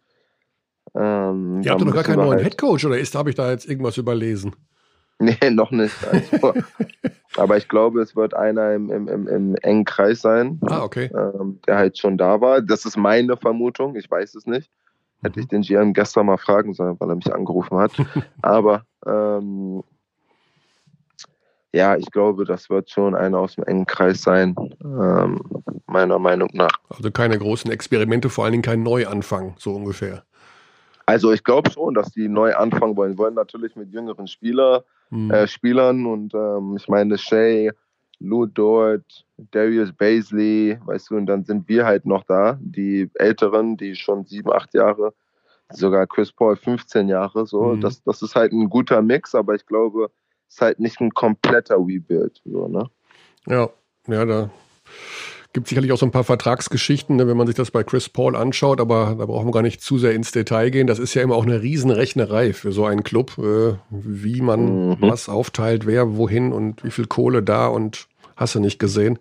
Ähm, Ihr habt noch gar keinen neuen halt Headcoach oder ist, habe ich da jetzt irgendwas überlesen? Nee, *laughs* noch nicht. Also, aber ich glaube, es wird einer im, im, im, im engen Kreis sein, ah, okay. ähm, der halt schon da war. Das ist meine Vermutung, ich weiß es nicht. Hätte ich mhm. den GM gestern mal fragen sollen, weil er mich angerufen hat. *laughs* aber ähm, ja, ich glaube, das wird schon einer aus dem engen Kreis sein, ähm, meiner Meinung nach. Also keine großen Experimente, vor allen Dingen kein Neuanfang, so ungefähr. Also ich glaube schon, dass die neu anfangen wollen. wollen natürlich mit jüngeren Spieler, mhm. äh, Spielern und ähm, ich meine Shay, Lou Dort, Darius Baisley, weißt du, und dann sind wir halt noch da, die Älteren, die schon sieben, acht Jahre, sogar Chris Paul 15 Jahre, so. Mhm. Das, das ist halt ein guter Mix, aber ich glaube, es ist halt nicht ein kompletter Rebuild, so, ne? Ja, ja, da Gibt sicherlich auch so ein paar Vertragsgeschichten, ne, wenn man sich das bei Chris Paul anschaut, aber da brauchen wir gar nicht zu sehr ins Detail gehen. Das ist ja immer auch eine Riesenrechnerei für so einen Club, äh, wie man mhm. was aufteilt, wer wohin und wie viel Kohle da und hast du nicht gesehen.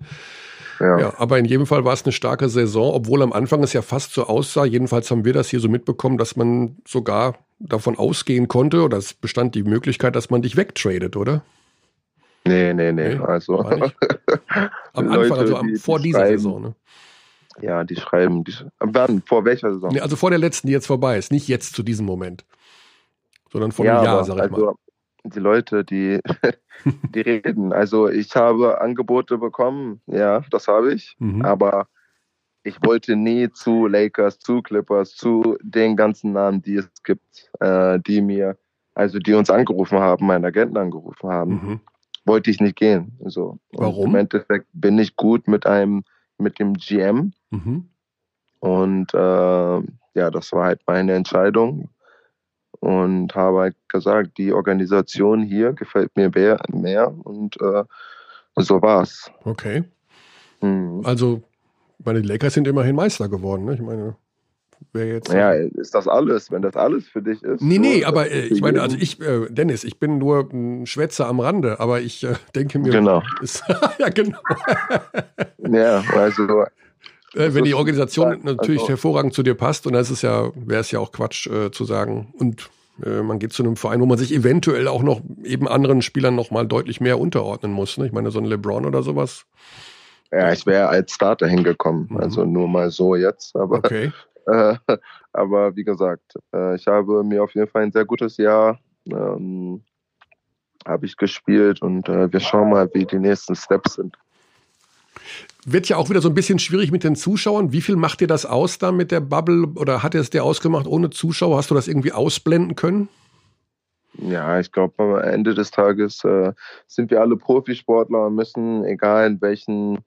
Ja. ja. aber in jedem Fall war es eine starke Saison, obwohl am Anfang es ja fast so aussah. Jedenfalls haben wir das hier so mitbekommen, dass man sogar davon ausgehen konnte, oder es bestand die Möglichkeit, dass man dich wegtradet, oder? Nee, nee, nee. nee also. *laughs* Am Anfang, Leute, also am, die, vor die dieser Saison, ne? Ja, die schreiben, die, wann, vor welcher Saison? Nee, also vor der letzten, die jetzt vorbei ist. Nicht jetzt zu diesem Moment. Sondern vor ja, einem Jahr, sag ich also, mal. die Leute, die, *laughs* *laughs* die reden. Also ich habe Angebote bekommen, ja, das habe ich, mhm. aber ich wollte nie zu Lakers, zu Clippers, zu den ganzen Namen, die es gibt, äh, die mir, also die uns angerufen haben, meinen Agenten angerufen haben, mhm. Wollte ich nicht gehen. So. Warum? Im Endeffekt bin ich gut mit einem, mit dem GM. Mhm. Und äh, ja, das war halt meine Entscheidung und habe halt gesagt, die Organisation hier gefällt mir mehr, mehr und äh, so war's. Okay. Mhm. Also meine, die Lakers sind immerhin Meister geworden. Ne? Ich meine, wer jetzt. Ja, ist das alles, wenn das alles für dich ist? Nee, nee, aber äh, ich meine, also ich, äh, Dennis, ich bin nur ein Schwätzer am Rande, aber ich äh, denke mir. Genau. Ist, *laughs* ja, genau. ja, also. Äh, wenn die Organisation natürlich also, hervorragend zu dir passt, und das ist ja, wäre es ja auch Quatsch äh, zu sagen. Und äh, man geht zu einem Verein, wo man sich eventuell auch noch eben anderen Spielern noch mal deutlich mehr unterordnen muss. Ne? Ich meine, so ein LeBron oder sowas ja, ich wäre als Starter hingekommen. Mhm. Also nur mal so jetzt. Aber, okay. Äh, *laughs* aber wie gesagt, äh, ich habe mir auf jeden Fall ein sehr gutes Jahr ähm, habe ich gespielt und äh, wir schauen mal, wie die nächsten Steps sind. Wird ja auch wieder so ein bisschen schwierig mit den Zuschauern. Wie viel macht dir das aus da mit der Bubble oder hat er es dir ausgemacht ohne Zuschauer? Hast du das irgendwie ausblenden können? Ja, ich glaube, am Ende des Tages äh, sind wir alle Profisportler und müssen, egal in welchen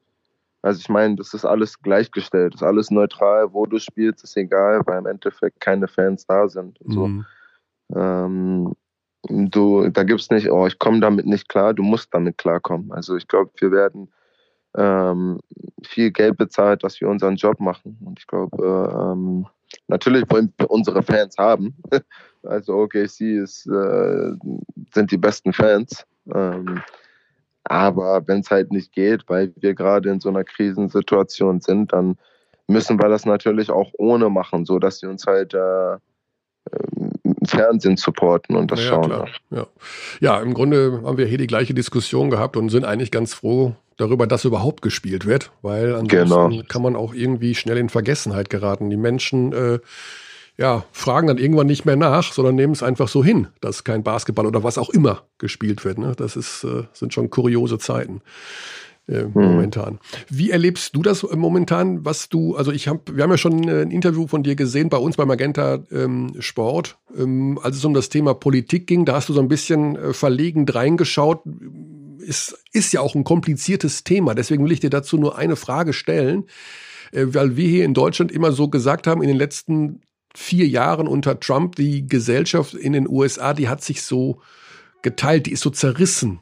also ich meine, das ist alles gleichgestellt, das ist alles neutral, wo du spielst, ist egal, weil im Endeffekt keine Fans da sind. So. Mhm. Ähm, du, da gibt es nicht, oh, ich komme damit nicht klar, du musst damit klarkommen. Also ich glaube, wir werden ähm, viel Geld bezahlt, dass wir unseren Job machen. Und ich glaube, ähm, natürlich wollen wir unsere Fans haben. *laughs* also OKC ist, äh, sind die besten Fans. Ähm, aber wenn es halt nicht geht, weil wir gerade in so einer Krisensituation sind, dann müssen wir das natürlich auch ohne machen, so dass sie uns halt äh, Fernsehen supporten und das ja, schauen. Klar. Ja. ja, im Grunde haben wir hier die gleiche Diskussion gehabt und sind eigentlich ganz froh darüber, dass überhaupt gespielt wird, weil ansonsten genau. kann man auch irgendwie schnell in Vergessenheit geraten. Die Menschen äh, ja, fragen dann irgendwann nicht mehr nach, sondern nehmen es einfach so hin, dass kein Basketball oder was auch immer gespielt wird. Ne? Das ist, äh, sind schon kuriose Zeiten. Äh, hm. momentan. Wie erlebst du das momentan, was du, also ich habe, wir haben ja schon ein Interview von dir gesehen bei uns bei Magenta ähm, Sport, ähm, als es um das Thema Politik ging, da hast du so ein bisschen äh, verlegen reingeschaut. Ist, ist ja auch ein kompliziertes Thema, deswegen will ich dir dazu nur eine Frage stellen, äh, weil wir hier in Deutschland immer so gesagt haben, in den letzten vier Jahren unter Trump, die Gesellschaft in den USA, die hat sich so geteilt, die ist so zerrissen.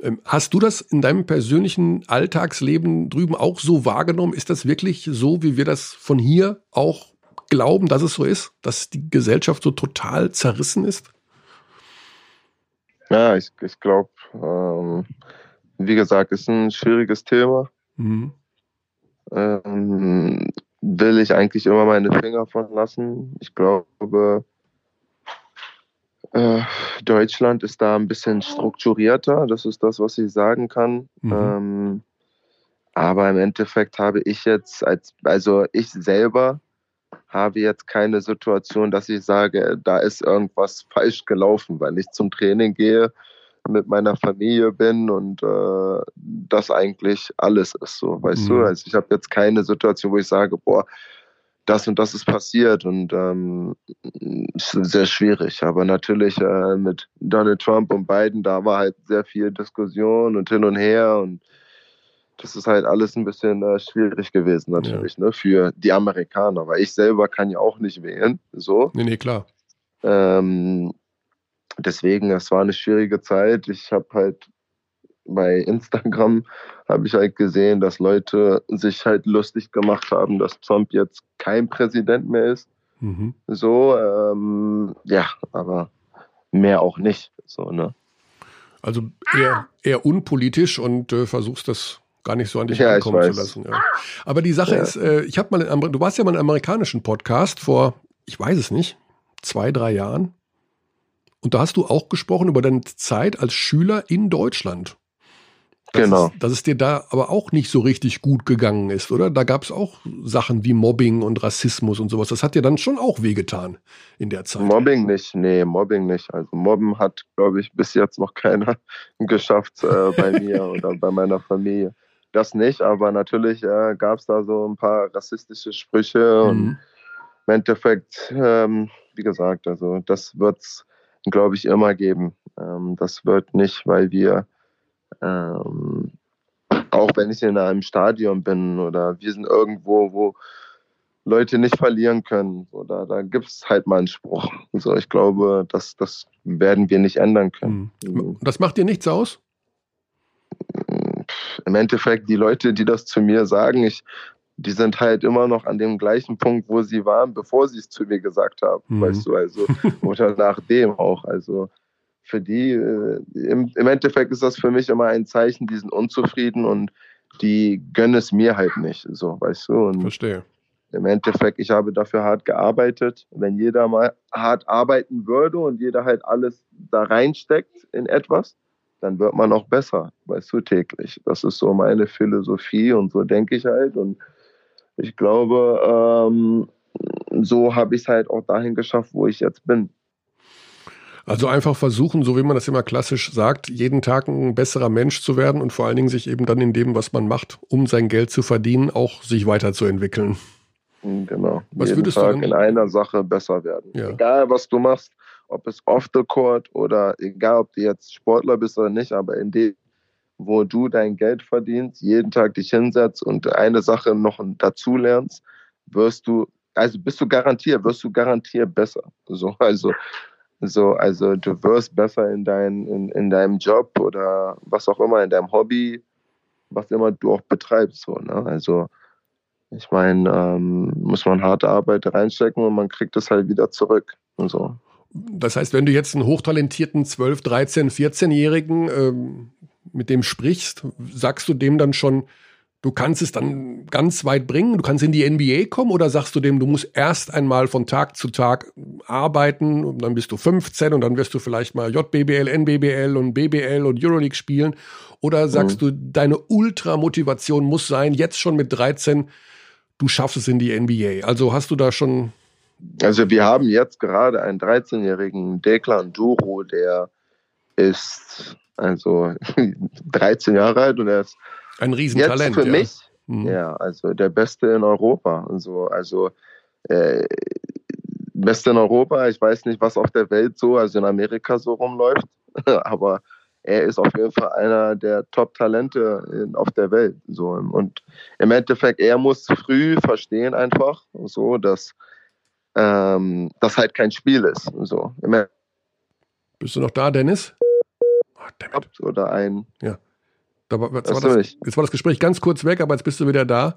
Ähm, hast du das in deinem persönlichen Alltagsleben drüben auch so wahrgenommen? Ist das wirklich so, wie wir das von hier auch glauben, dass es so ist, dass die Gesellschaft so total zerrissen ist? Ja, ich, ich glaube, ähm, wie gesagt, ist ein schwieriges Thema. Mhm. Ähm, will ich eigentlich immer meine Finger von lassen. Ich glaube, äh, Deutschland ist da ein bisschen strukturierter. Das ist das, was ich sagen kann. Mhm. Ähm, aber im Endeffekt habe ich jetzt als, also ich selber habe jetzt keine Situation, dass ich sage, da ist irgendwas falsch gelaufen, weil ich zum Training gehe mit meiner Familie bin und äh, das eigentlich alles ist so, weißt mhm. du? Also ich habe jetzt keine Situation, wo ich sage, boah, das und das ist passiert und ähm, ist sehr schwierig. Aber natürlich äh, mit Donald Trump und Biden, da war halt sehr viel Diskussion und hin und her und das ist halt alles ein bisschen äh, schwierig gewesen natürlich, ja. ne, für die Amerikaner, weil ich selber kann ja auch nicht wählen, so. Nee, nee, klar. Ähm, deswegen, es war eine schwierige Zeit. Ich habe halt bei Instagram *laughs* habe ich halt gesehen, dass Leute sich halt lustig gemacht haben, dass Trump jetzt kein Präsident mehr ist. Mhm. So, ähm, ja, aber mehr auch nicht. So, ne? Also eher, eher unpolitisch und äh, versuchst das gar nicht so an dich ja, ankommen zu lassen. Ja. Aber die Sache ja. ist, äh, ich habe mal, du warst ja mal in einem amerikanischen Podcast vor, ich weiß es nicht, zwei, drei Jahren. Und da hast du auch gesprochen über deine Zeit als Schüler in Deutschland. dass, Genau. es, dass es dir da aber auch nicht so richtig gut gegangen ist, oder? Da gab es auch Sachen wie Mobbing und Rassismus und sowas. Das hat dir dann schon auch wehgetan in der Zeit. Mobbing nicht, nee, Mobbing nicht. Also Mobben hat, glaube ich, bis jetzt noch keiner *laughs* geschafft äh, bei *laughs* mir oder bei meiner Familie. Das nicht, aber natürlich äh, gab es da so ein paar rassistische Sprüche und Mhm. im Endeffekt, ähm, wie gesagt, also das wird es, glaube ich, immer geben. Ähm, das wird nicht, weil wir, ähm, auch wenn ich in einem Stadion bin oder wir sind irgendwo, wo Leute nicht verlieren können, oder da gibt es halt mal einen Spruch. Also ich glaube, das, das werden wir nicht ändern können. Mhm. Das macht dir nichts aus? Im Endeffekt, die Leute, die das zu mir sagen, ich, die sind halt immer noch an dem gleichen Punkt, wo sie waren, bevor sie es zu mir gesagt haben, Mhm. weißt du, also, *laughs* oder nachdem auch, also, für die, äh, im, im Endeffekt ist das für mich immer ein Zeichen, die sind unzufrieden und die gönnen es mir halt nicht, so, weißt du, und Verstehe. im Endeffekt, ich habe dafür hart gearbeitet. Wenn jeder mal hart arbeiten würde und jeder halt alles da reinsteckt in etwas, dann wird man auch besser, weißt du, täglich. Das ist so meine Philosophie und so denke ich halt. Und ich glaube, ähm, so habe ich es halt auch dahin geschafft, wo ich jetzt bin. Also einfach versuchen, so wie man das immer klassisch sagt, jeden Tag ein besserer Mensch zu werden und vor allen Dingen sich eben dann in dem, was man macht, um sein Geld zu verdienen, auch sich weiterzuentwickeln. Genau. Was Jeden würdest du Tag denn- in einer Sache besser werden. Ja. Egal, was du machst, ob es off the court oder egal, ob du jetzt Sportler bist oder nicht, aber in dem, wo du dein Geld verdienst, jeden Tag dich hinsetzt und eine Sache noch dazu lernst, wirst du, also bist du garantiert, wirst du garantiert besser. So, also, so, also du wirst besser in, dein, in, in deinem Job oder was auch immer, in deinem Hobby, was immer du auch betreibst. So, ne? Also ich meine, ähm, muss man harte Arbeit reinstecken und man kriegt es halt wieder zurück. Und so. Das heißt, wenn du jetzt einen hochtalentierten 12, 13, 14-Jährigen ähm, mit dem sprichst, sagst du dem dann schon, du kannst es dann ganz weit bringen, du kannst in die NBA kommen oder sagst du dem, du musst erst einmal von Tag zu Tag arbeiten und dann bist du 15 und dann wirst du vielleicht mal JBBL, NBBL und BBL und Euroleague spielen? Oder sagst du, deine Ultramotivation muss sein, jetzt schon mit 13, du schaffst es in die NBA. Also hast du da schon Also wir haben jetzt gerade einen 13-jährigen Declan Duro, der ist also *laughs* 13 Jahre alt und er ist ein jetzt Riesentalent. für ja. mich Mhm. ja also der Beste in Europa und so also äh, Beste in Europa. Ich weiß nicht, was auf der Welt so, also in Amerika so rumläuft, *laughs* aber er ist auf jeden Fall einer der Top-Talente in- auf der Welt. So und im Endeffekt, er muss früh verstehen einfach, so dass ähm, das halt kein Spiel ist. So Bist du noch da, Dennis? Oh. Endeffekt oder ein Da war, jetzt, war das, jetzt war das Gespräch ganz kurz weg, aber jetzt bist du wieder da.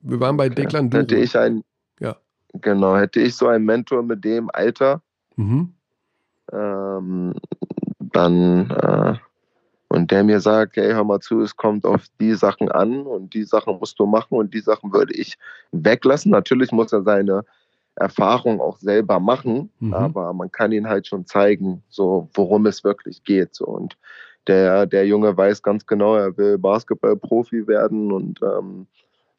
Wir waren bei Declan Duro. hätte ich ein Ja. genau hätte ich so einen Mentor mit dem Alter Mhm. ähm, dann äh, und der mir sagt, hey, hör mal zu, es kommt auf die Sachen an und die Sachen musst du machen und die Sachen würde ich weglassen. Natürlich muss er seine Erfahrung auch selber machen, Mhm. aber man kann ihn halt schon zeigen, so worum es wirklich geht. So. Und der, der Junge weiß ganz genau, er will Basketballprofi werden und ähm,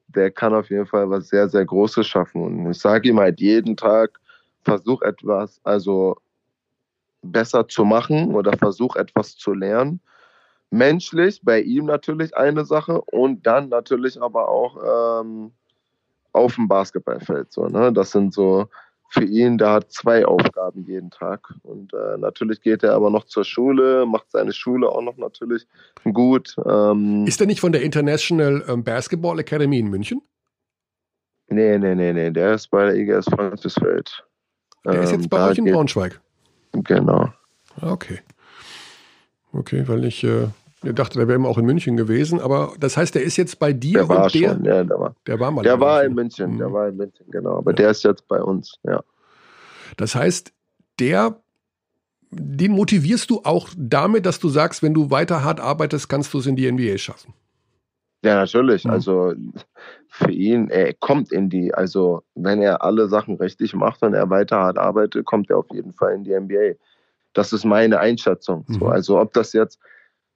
der kann auf jeden Fall was sehr, sehr Großes schaffen. Und ich sage ihm halt jeden Tag, versuch etwas, also besser zu machen oder versuch etwas zu lernen. Menschlich, bei ihm natürlich eine Sache und dann natürlich aber auch ähm, auf dem Basketballfeld. So, ne? Das sind so für ihn, der hat zwei Aufgaben jeden Tag. Und äh, natürlich geht er aber noch zur Schule, macht seine Schule auch noch natürlich gut. Ähm, Ist der nicht von der International ähm, Basketball Academy in München? nee, nee, nee, nee, der ist bei der IGS Frankfurt. Der ist Ähm, jetzt bei da euch in Braunschweig. Genau. Ah, Okay. Okay, weil ich äh, ich dachte, der wäre immer auch in München gewesen, aber das heißt, der ist jetzt bei dir Der war der, schon, ja, der war. der war mal Der war in München, Mhm. der war in München, genau. Aber der ist jetzt bei uns, ja. Das heißt, der, den motivierst du auch damit, dass du sagst, wenn du weiter hart arbeitest, kannst du es in die NBA schaffen. Ja, natürlich. Mhm. Also für ihn, er kommt in die, also wenn er alle Sachen richtig macht und er weiter hart arbeitet, kommt er auf jeden Fall in die NBA. Das ist meine Einschätzung. So, Mhm. also ob das jetzt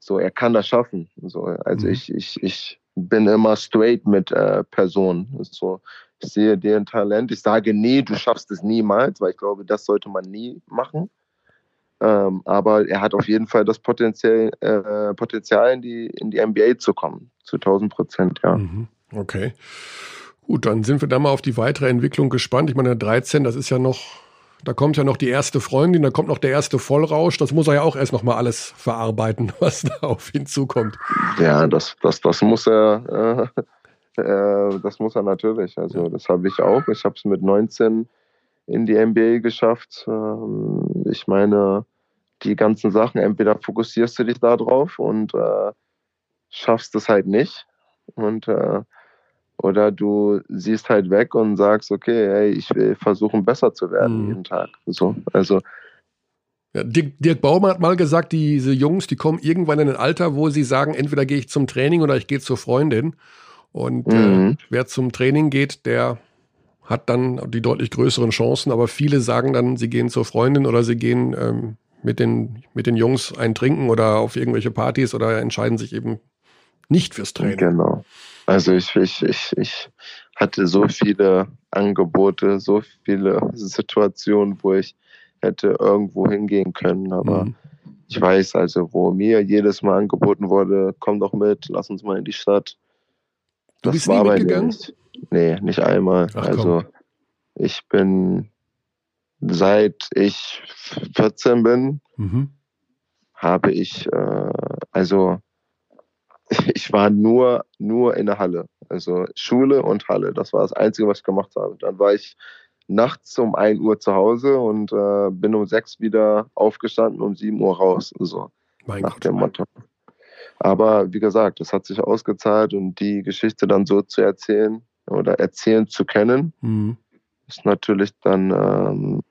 so, er kann das schaffen. So, also mhm. ich, ich, ich bin immer straight mit äh, Personen. So, ich sehe deren Talent. Ich sage, nee, du schaffst es niemals, weil ich glaube, das sollte man nie machen. Ähm, aber er hat auf jeden Fall das Potenzial, äh, Potenzial in, die, in die NBA zu kommen. Zu 1000 Prozent, ja. Mhm. Okay. Gut, dann sind wir da mal auf die weitere Entwicklung gespannt. Ich meine, 13, das ist ja noch, da kommt ja noch die erste Freundin, da kommt noch der erste Vollrausch. Das muss er ja auch erst noch mal alles verarbeiten, *laughs* was da auf ihn zukommt. Ja, das, das, das muss er, äh, *laughs* äh, das muss er natürlich. Also das habe ich auch. Ich habe es mit 19 in die NBA geschafft. Ähm, ich meine, die ganzen Sachen, entweder fokussierst du dich da drauf und äh, schaffst es halt nicht. Und äh, oder du siehst halt weg und sagst, okay, hey, ich will versuchen, besser zu werden mhm. jeden Tag. So, also. Ja, Dirk, Dirk Baumann hat mal gesagt, diese Jungs, die kommen irgendwann in ein Alter, wo sie sagen, entweder gehe ich zum Training oder ich gehe zur Freundin. Und äh, mhm. äh, wer zum Training geht, der hat dann die deutlich größeren Chancen. Aber viele sagen dann, sie gehen zur Freundin oder sie gehen ähm, mit, den, mit den Jungs ein Trinken oder auf irgendwelche Partys oder entscheiden sich eben nicht fürs Training. Genau. Also ich, ich, ich, ich hatte so viele Angebote, so viele Situationen, wo ich hätte irgendwo hingehen können, aber mhm. ich weiß also, wo mir jedes Mal angeboten wurde, komm doch mit, lass uns mal in die Stadt. Du das bist war nie mitgegangen? Nicht, nee, nicht einmal. Ach, also ich bin seit ich 14 bin, mhm. habe ich äh, also *laughs* ich war nur, nur in der Halle. Also Schule und Halle. Das war das Einzige, was ich gemacht habe. Dann war ich nachts um 1 Uhr zu Hause und äh, bin um 6 wieder aufgestanden und um 7 Uhr raus. So, mein nach Gott, dem Motto. Aber wie gesagt, es hat sich ausgezahlt und die Geschichte dann so zu erzählen oder erzählen zu können, mhm. ist natürlich dann ähm,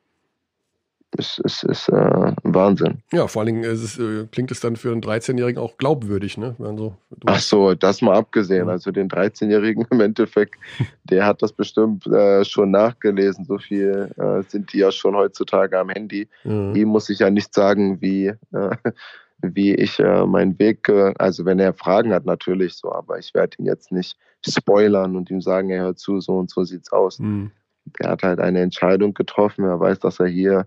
ist, ist, ist äh, Wahnsinn. Ja, vor allen Dingen es, äh, klingt es dann für einen 13-Jährigen auch glaubwürdig, ne? Also, Ach so, das mal abgesehen. Also den 13-Jährigen im Endeffekt, der hat das bestimmt äh, schon nachgelesen. So viel äh, sind die ja schon heutzutage am Handy. Mhm. Ihm muss ich ja nicht sagen, wie, äh, wie ich äh, meinen Weg, also wenn er Fragen hat, natürlich so, aber ich werde ihn jetzt nicht spoilern und ihm sagen, er hört zu, so und so sieht's aus. Mhm. Er hat halt eine Entscheidung getroffen. Er weiß, dass er hier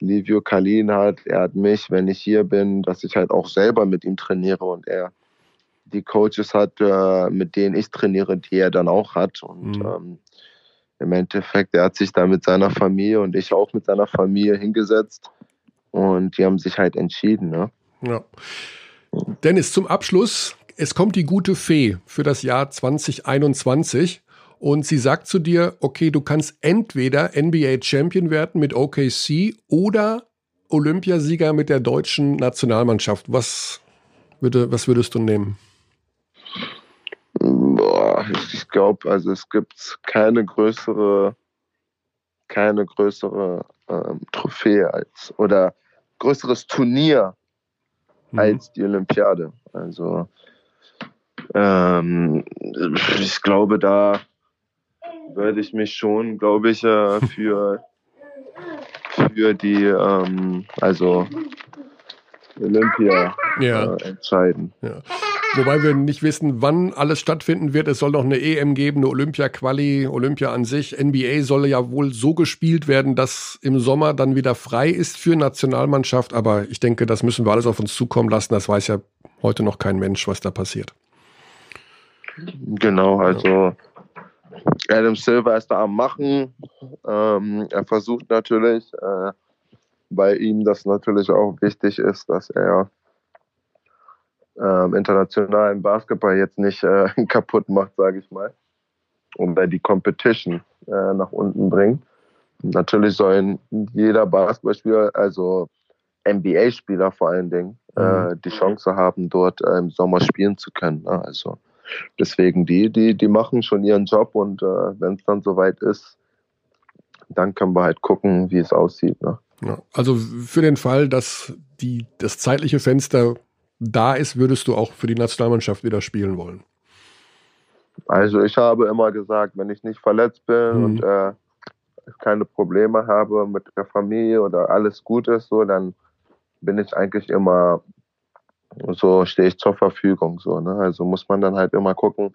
Livio Kalin hat, er hat mich, wenn ich hier bin, dass ich halt auch selber mit ihm trainiere und er die Coaches hat, äh, mit denen ich trainiere, die er dann auch hat. Und mhm. ähm, im Endeffekt, er hat sich da mit seiner Familie und ich auch mit seiner Familie hingesetzt und die haben sich halt entschieden. Ne? Ja. Dennis, zum Abschluss, es kommt die gute Fee für das Jahr 2021 und sie sagt zu dir, okay, du kannst entweder NBA Champion werden mit OKC oder Olympiasieger mit der deutschen Nationalmannschaft. Was, würde, was würdest du nehmen? Boah, ich glaube, also es gibt keine größere, keine größere ähm, Trophäe als oder größeres Turnier mhm. als die Olympiade. Also ähm, ich glaube, da würde ich mich schon, glaube ich, äh, für, für die, ähm, also Olympia ja. äh, entscheiden. Ja. Wobei wir nicht wissen, wann alles stattfinden wird. Es soll noch eine EM geben, eine Olympia-Quali, Olympia an sich. NBA soll ja wohl so gespielt werden, dass im Sommer dann wieder frei ist für Nationalmannschaft. Aber ich denke, das müssen wir alles auf uns zukommen lassen. Das weiß ja heute noch kein Mensch, was da passiert. Genau, also. Adam Silver ist da am Machen. Ähm, er versucht natürlich, äh, weil ihm das natürlich auch wichtig ist, dass er ähm, internationalen Basketball jetzt nicht äh, *laughs* kaputt macht, sage ich mal, und er die Competition äh, nach unten bringt. Natürlich soll jeder Basketballspieler, also NBA-Spieler vor allen Dingen, äh, mhm. die Chance haben, dort äh, im Sommer spielen zu können. Ne? Also deswegen die, die, die machen schon ihren Job und äh, wenn es dann soweit ist, dann können wir halt gucken, wie es aussieht. Ne? Ja, also für den Fall, dass die, das zeitliche Fenster da ist, würdest du auch für die Nationalmannschaft wieder spielen wollen? Also ich habe immer gesagt, wenn ich nicht verletzt bin mhm. und äh, keine Probleme habe mit der Familie oder alles gut ist, so, dann bin ich eigentlich immer so stehe ich zur Verfügung. So, ne? Also muss man dann halt immer gucken,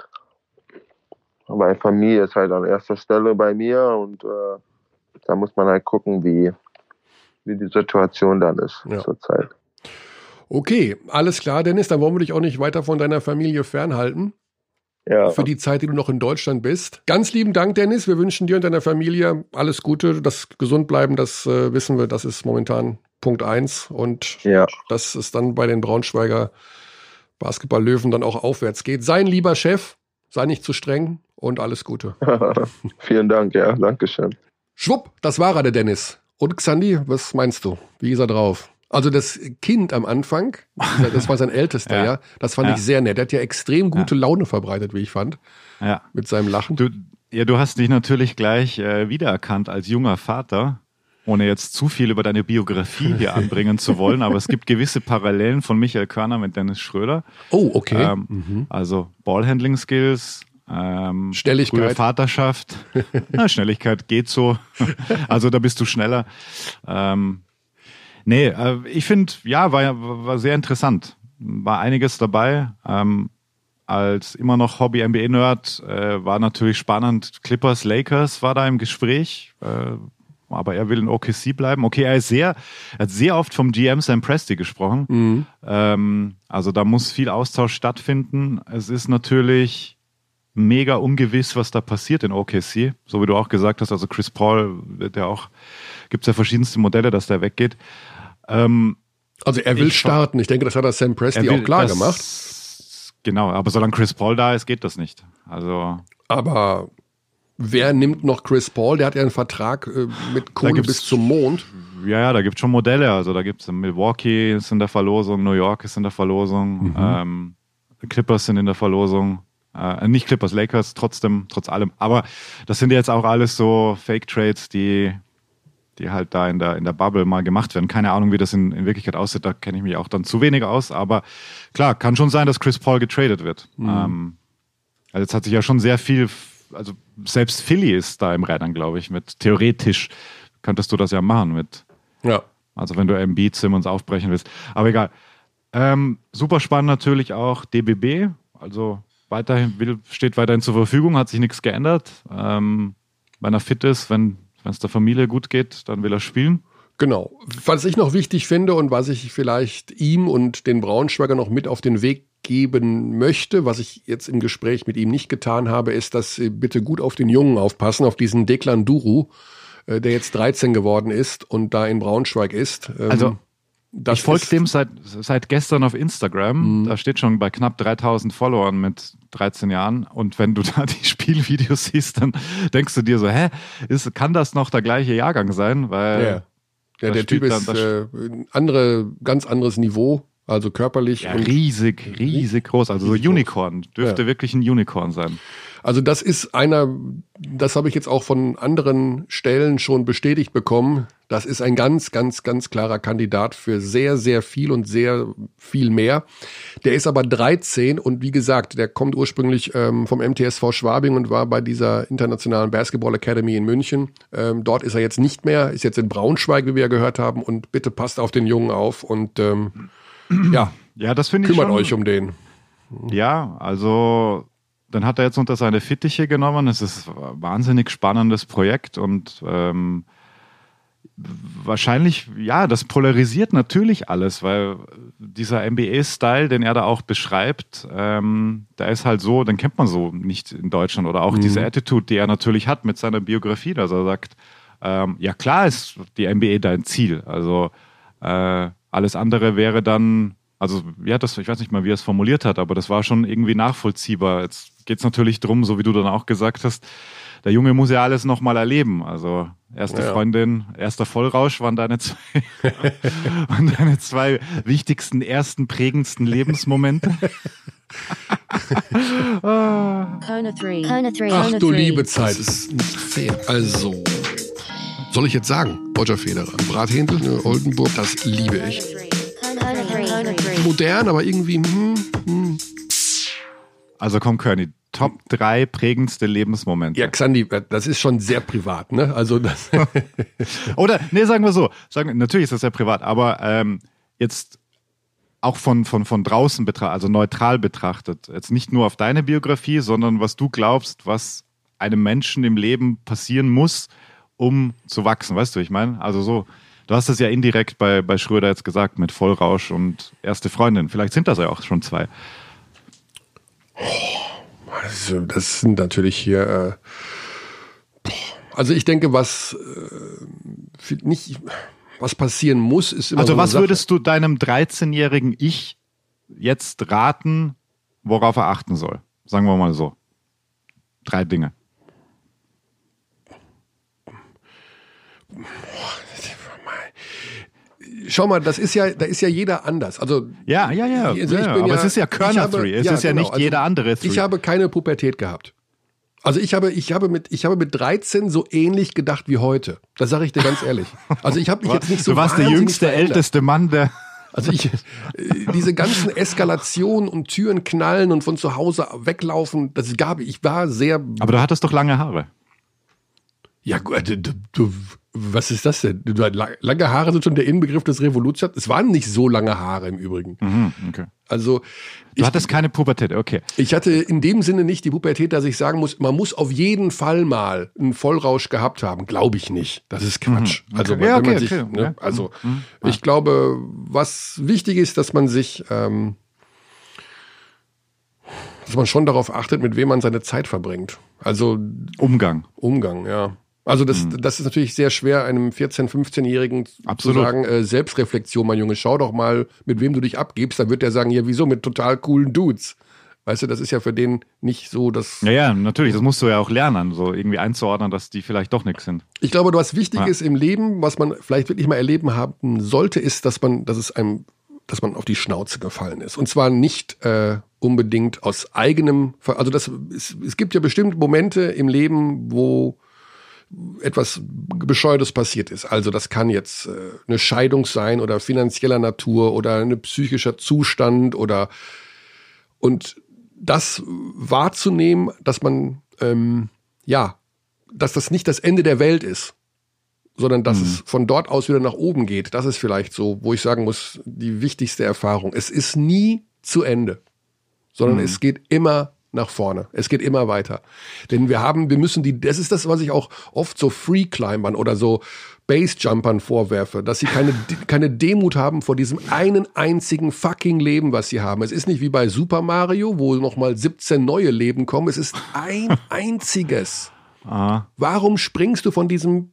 weil Familie ist halt an erster Stelle bei mir und äh, da muss man halt gucken, wie, wie die Situation dann ist ja. zurzeit. Okay, alles klar, Dennis, dann wollen wir dich auch nicht weiter von deiner Familie fernhalten. Ja. Für die Zeit, die du noch in Deutschland bist. Ganz lieben Dank, Dennis. Wir wünschen dir und deiner Familie alles Gute. Das gesund bleiben, das äh, wissen wir, das ist momentan Punkt eins. Und ja. dass es dann bei den Braunschweiger Basketball-Löwen dann auch aufwärts geht. Sei ein lieber Chef, sei nicht zu streng und alles Gute. *laughs* Vielen Dank, ja, Dankeschön. Schwupp, das war er, der Dennis. Und Xandi, was meinst du? Wie ist er drauf? Also das Kind am Anfang, das war sein ältester, *laughs* ja. ja. Das fand ja. ich sehr nett. Der hat ja extrem gute ja. Laune verbreitet, wie ich fand. Ja. Mit seinem Lachen. Du, ja, du hast dich natürlich gleich äh, wiedererkannt als junger Vater, ohne jetzt zu viel über deine Biografie hier *laughs* anbringen zu wollen, aber es gibt gewisse Parallelen von Michael Körner mit Dennis Schröder. Oh, okay. Ähm, mhm. Also Ballhandling-Skills, ähm, Schnelligkeit. Vaterschaft. *laughs* Na, Schnelligkeit geht so. Also da bist du schneller. Ähm, Nee, äh, ich finde, ja, war, war sehr interessant. War einiges dabei. Ähm, als immer noch Hobby-NBA-Nerd äh, war natürlich spannend. Clippers, Lakers war da im Gespräch. Äh, aber er will in OKC bleiben. Okay, er ist sehr, er hat sehr oft vom GM Sam Presti gesprochen. Mhm. Ähm, also da muss viel Austausch stattfinden. Es ist natürlich mega ungewiss, was da passiert in OKC. So wie du auch gesagt hast, also Chris Paul wird ja auch, gibt es ja verschiedenste Modelle, dass der weggeht. Ähm, also er will ich starten. Ich denke, das hat er Sam Presti auch klar das, gemacht. Genau, aber solange Chris Paul da ist, geht das nicht. Also. Aber wer nimmt noch Chris Paul? Der hat ja einen Vertrag äh, mit Kohle bis zum Mond. Ja, ja, da gibt es schon Modelle. Also da gibt es Milwaukee ist in der Verlosung, New York ist in der Verlosung, mhm. ähm, Clippers sind in der Verlosung. Äh, nicht Clippers, Lakers, trotzdem, trotz allem. Aber das sind jetzt auch alles so Fake Trades, die die halt da in der, in der Bubble mal gemacht werden. Keine Ahnung, wie das in, in Wirklichkeit aussieht, da kenne ich mich auch dann zu wenig aus, aber klar, kann schon sein, dass Chris Paul getradet wird. Mhm. Ähm, also jetzt hat sich ja schon sehr viel, also selbst Philly ist da im Rennen, glaube ich, mit theoretisch könntest du das ja machen mit. Ja. Also wenn du MB Simmons aufbrechen willst. Aber egal. Ähm, super spannend natürlich auch DBB, also weiterhin will, steht weiterhin zur Verfügung, hat sich nichts geändert. Ähm, wenn er fit ist, wenn wenn es der Familie gut geht, dann will er spielen. Genau. Was ich noch wichtig finde und was ich vielleicht ihm und den Braunschweiger noch mit auf den Weg geben möchte, was ich jetzt im Gespräch mit ihm nicht getan habe, ist, dass sie bitte gut auf den Jungen aufpassen, auf diesen Deklan Duru, äh, der jetzt 13 geworden ist und da in Braunschweig ist. Ähm, also das ich folge dem seit, seit gestern auf Instagram. Mhm. Da steht schon bei knapp 3000 Followern mit 13 Jahren. Und wenn du *laughs* da die Spielvideos siehst, dann denkst du dir so, hä, ist, kann das noch der gleiche Jahrgang sein? Weil ja, ja der Typ ist äh, andere, ganz anderes Niveau. Also körperlich. Ja, riesig, riesig groß. Also so Unicorn. Dürfte ja. wirklich ein Unicorn sein. Also das ist einer, das habe ich jetzt auch von anderen Stellen schon bestätigt bekommen. Das ist ein ganz, ganz, ganz klarer Kandidat für sehr, sehr viel und sehr viel mehr. Der ist aber 13 und wie gesagt, der kommt ursprünglich ähm, vom MTSV Schwabing und war bei dieser internationalen Basketball Academy in München. Ähm, dort ist er jetzt nicht mehr, ist jetzt in Braunschweig, wie wir gehört haben. Und bitte passt auf den Jungen auf und ähm, ja, ja, das finde ich kümmert euch um den. Ja, also dann hat er jetzt unter seine Fittiche genommen. Es ist ein wahnsinnig spannendes Projekt und ähm, wahrscheinlich, ja, das polarisiert natürlich alles, weil dieser NBA-Style, den er da auch beschreibt, ähm, der ist halt so, den kennt man so nicht in Deutschland oder auch mhm. diese Attitude, die er natürlich hat mit seiner Biografie, dass er sagt, ähm, ja klar ist die NBA dein Ziel, also äh, alles andere wäre dann also, ja, das, ich weiß nicht mal, wie er es formuliert hat, aber das war schon irgendwie nachvollziehbar. Jetzt geht es natürlich drum, so wie du dann auch gesagt hast, der Junge muss ja alles nochmal erleben. Also, erste ja. Freundin, erster Vollrausch waren deine zwei, *laughs* waren deine zwei wichtigsten, ersten, prägendsten Lebensmomente. *laughs* Ach du liebe Zeit, das ist nicht fair. Also, soll ich jetzt sagen, Roger Federer, Brathändel, ne, Oldenburg, das liebe ich modern, aber irgendwie. Hm, hm. Also komm, Körny, Top 3 prägendste Lebensmomente. Ja, Xandi, das ist schon sehr privat, ne? Also das. *laughs* Oder, nee, sagen wir so. Sagen, natürlich ist das sehr privat, aber ähm, jetzt auch von, von, von draußen betrachtet, also neutral betrachtet, jetzt nicht nur auf deine Biografie, sondern was du glaubst, was einem Menschen im Leben passieren muss, um zu wachsen, weißt du, ich meine? Also so, du hast es ja indirekt bei, bei Schröder jetzt gesagt mit Vollrausch und erste Freundin. Vielleicht sind das ja auch schon zwei. Also, das sind natürlich hier. Äh, also ich denke, was äh, nicht was passieren muss, ist immer Also so was würdest du deinem 13-jährigen Ich jetzt raten, worauf er achten soll? Sagen wir mal so. Drei Dinge. Schau mal, das ist ja, da ist ja jeder anders. Also ja, ja, ja. Also ja aber ja, es ist ja Körner Three. Es ist ja genau, nicht jeder also andere Three. Ich habe keine Pubertät gehabt. Also ich habe, ich habe mit, ich habe mit 13 so ähnlich gedacht wie heute. Das sage ich dir ganz ehrlich. Also ich habe mich *laughs* jetzt nicht so. Du warst der jüngste, verändert. älteste Mann, der. Also ich, äh, diese ganzen Eskalationen und Türen knallen und von zu Hause weglaufen, das gab ich war sehr. Aber du hattest doch lange Haare. Ja, du, du, was ist das denn? Lange Haare sind schon der Inbegriff des Revolutions. Es waren nicht so lange Haare im Übrigen. Mhm, okay. Also du ich, hattest keine Pubertät, okay. Ich hatte in dem Sinne nicht die Pubertät, dass ich sagen muss, man muss auf jeden Fall mal einen Vollrausch gehabt haben. Glaube ich nicht. Das ist Quatsch. Mhm, okay. Also ja, okay, sich, okay, ne, also mhm, ich glaube, was wichtig ist, dass man sich ähm, dass man schon darauf achtet, mit wem man seine Zeit verbringt. Also Umgang. Umgang, ja. Also das, mhm. das ist natürlich sehr schwer, einem 14-, 15-Jährigen zu sagen, äh, Selbstreflexion, mein Junge, schau doch mal, mit wem du dich abgibst. Dann wird der sagen, ja, wieso, mit total coolen Dudes. Weißt du, das ist ja für den nicht so, dass. Ja, ja, natürlich, das musst du ja auch lernen, so irgendwie einzuordnen, dass die vielleicht doch nichts sind. Ich glaube, was wichtig ja. ist im Leben, was man vielleicht wirklich mal erleben haben sollte, ist, dass man, dass es einem, dass man auf die Schnauze gefallen ist. Und zwar nicht äh, unbedingt aus eigenem, also das, es, es gibt ja bestimmt Momente im Leben, wo etwas Bescheuertes passiert ist. Also das kann jetzt äh, eine Scheidung sein oder finanzieller Natur oder ein psychischer Zustand oder und das wahrzunehmen, dass man ähm, ja, dass das nicht das Ende der Welt ist, sondern dass mhm. es von dort aus wieder nach oben geht. Das ist vielleicht so, wo ich sagen muss, die wichtigste Erfahrung. Es ist nie zu Ende, sondern mhm. es geht immer nach vorne. Es geht immer weiter. Denn wir haben, wir müssen die, das ist das, was ich auch oft so Free-Climbern oder so Base-Jumpern vorwerfe, dass sie keine, *laughs* keine Demut haben vor diesem einen einzigen fucking Leben, was sie haben. Es ist nicht wie bei Super Mario, wo nochmal 17 neue Leben kommen. Es ist ein *laughs* einziges. Ah. Warum springst du von diesem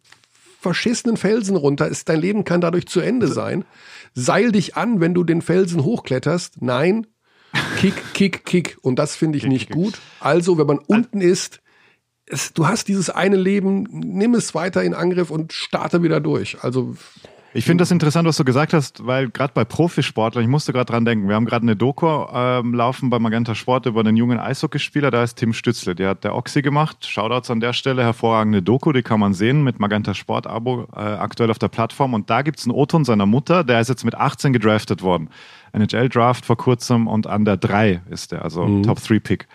verschissenen Felsen runter? Ist, dein Leben kann dadurch zu Ende sein. Seil dich an, wenn du den Felsen hochkletterst. Nein, Kick, Kick, Kick. Und das finde ich kick, nicht kick. gut. Also, wenn man unten ist, es, du hast dieses eine Leben, nimm es weiter in Angriff und starte wieder durch. Also ich finde das interessant, was du gesagt hast, weil gerade bei Profisportlern, ich musste gerade dran denken, wir haben gerade eine Doku ähm, laufen bei Magenta Sport über einen jungen Eishockeyspieler, da ist Tim Stützle, der hat der Oxy gemacht. Shoutouts an der Stelle, hervorragende Doku, die kann man sehen mit Magenta Sport Abo äh, aktuell auf der Plattform und da gibt es einen O-Ton seiner Mutter, der ist jetzt mit 18 gedraftet worden. NHL-Draft vor kurzem und an der 3 ist er, also mhm. Top-3-Pick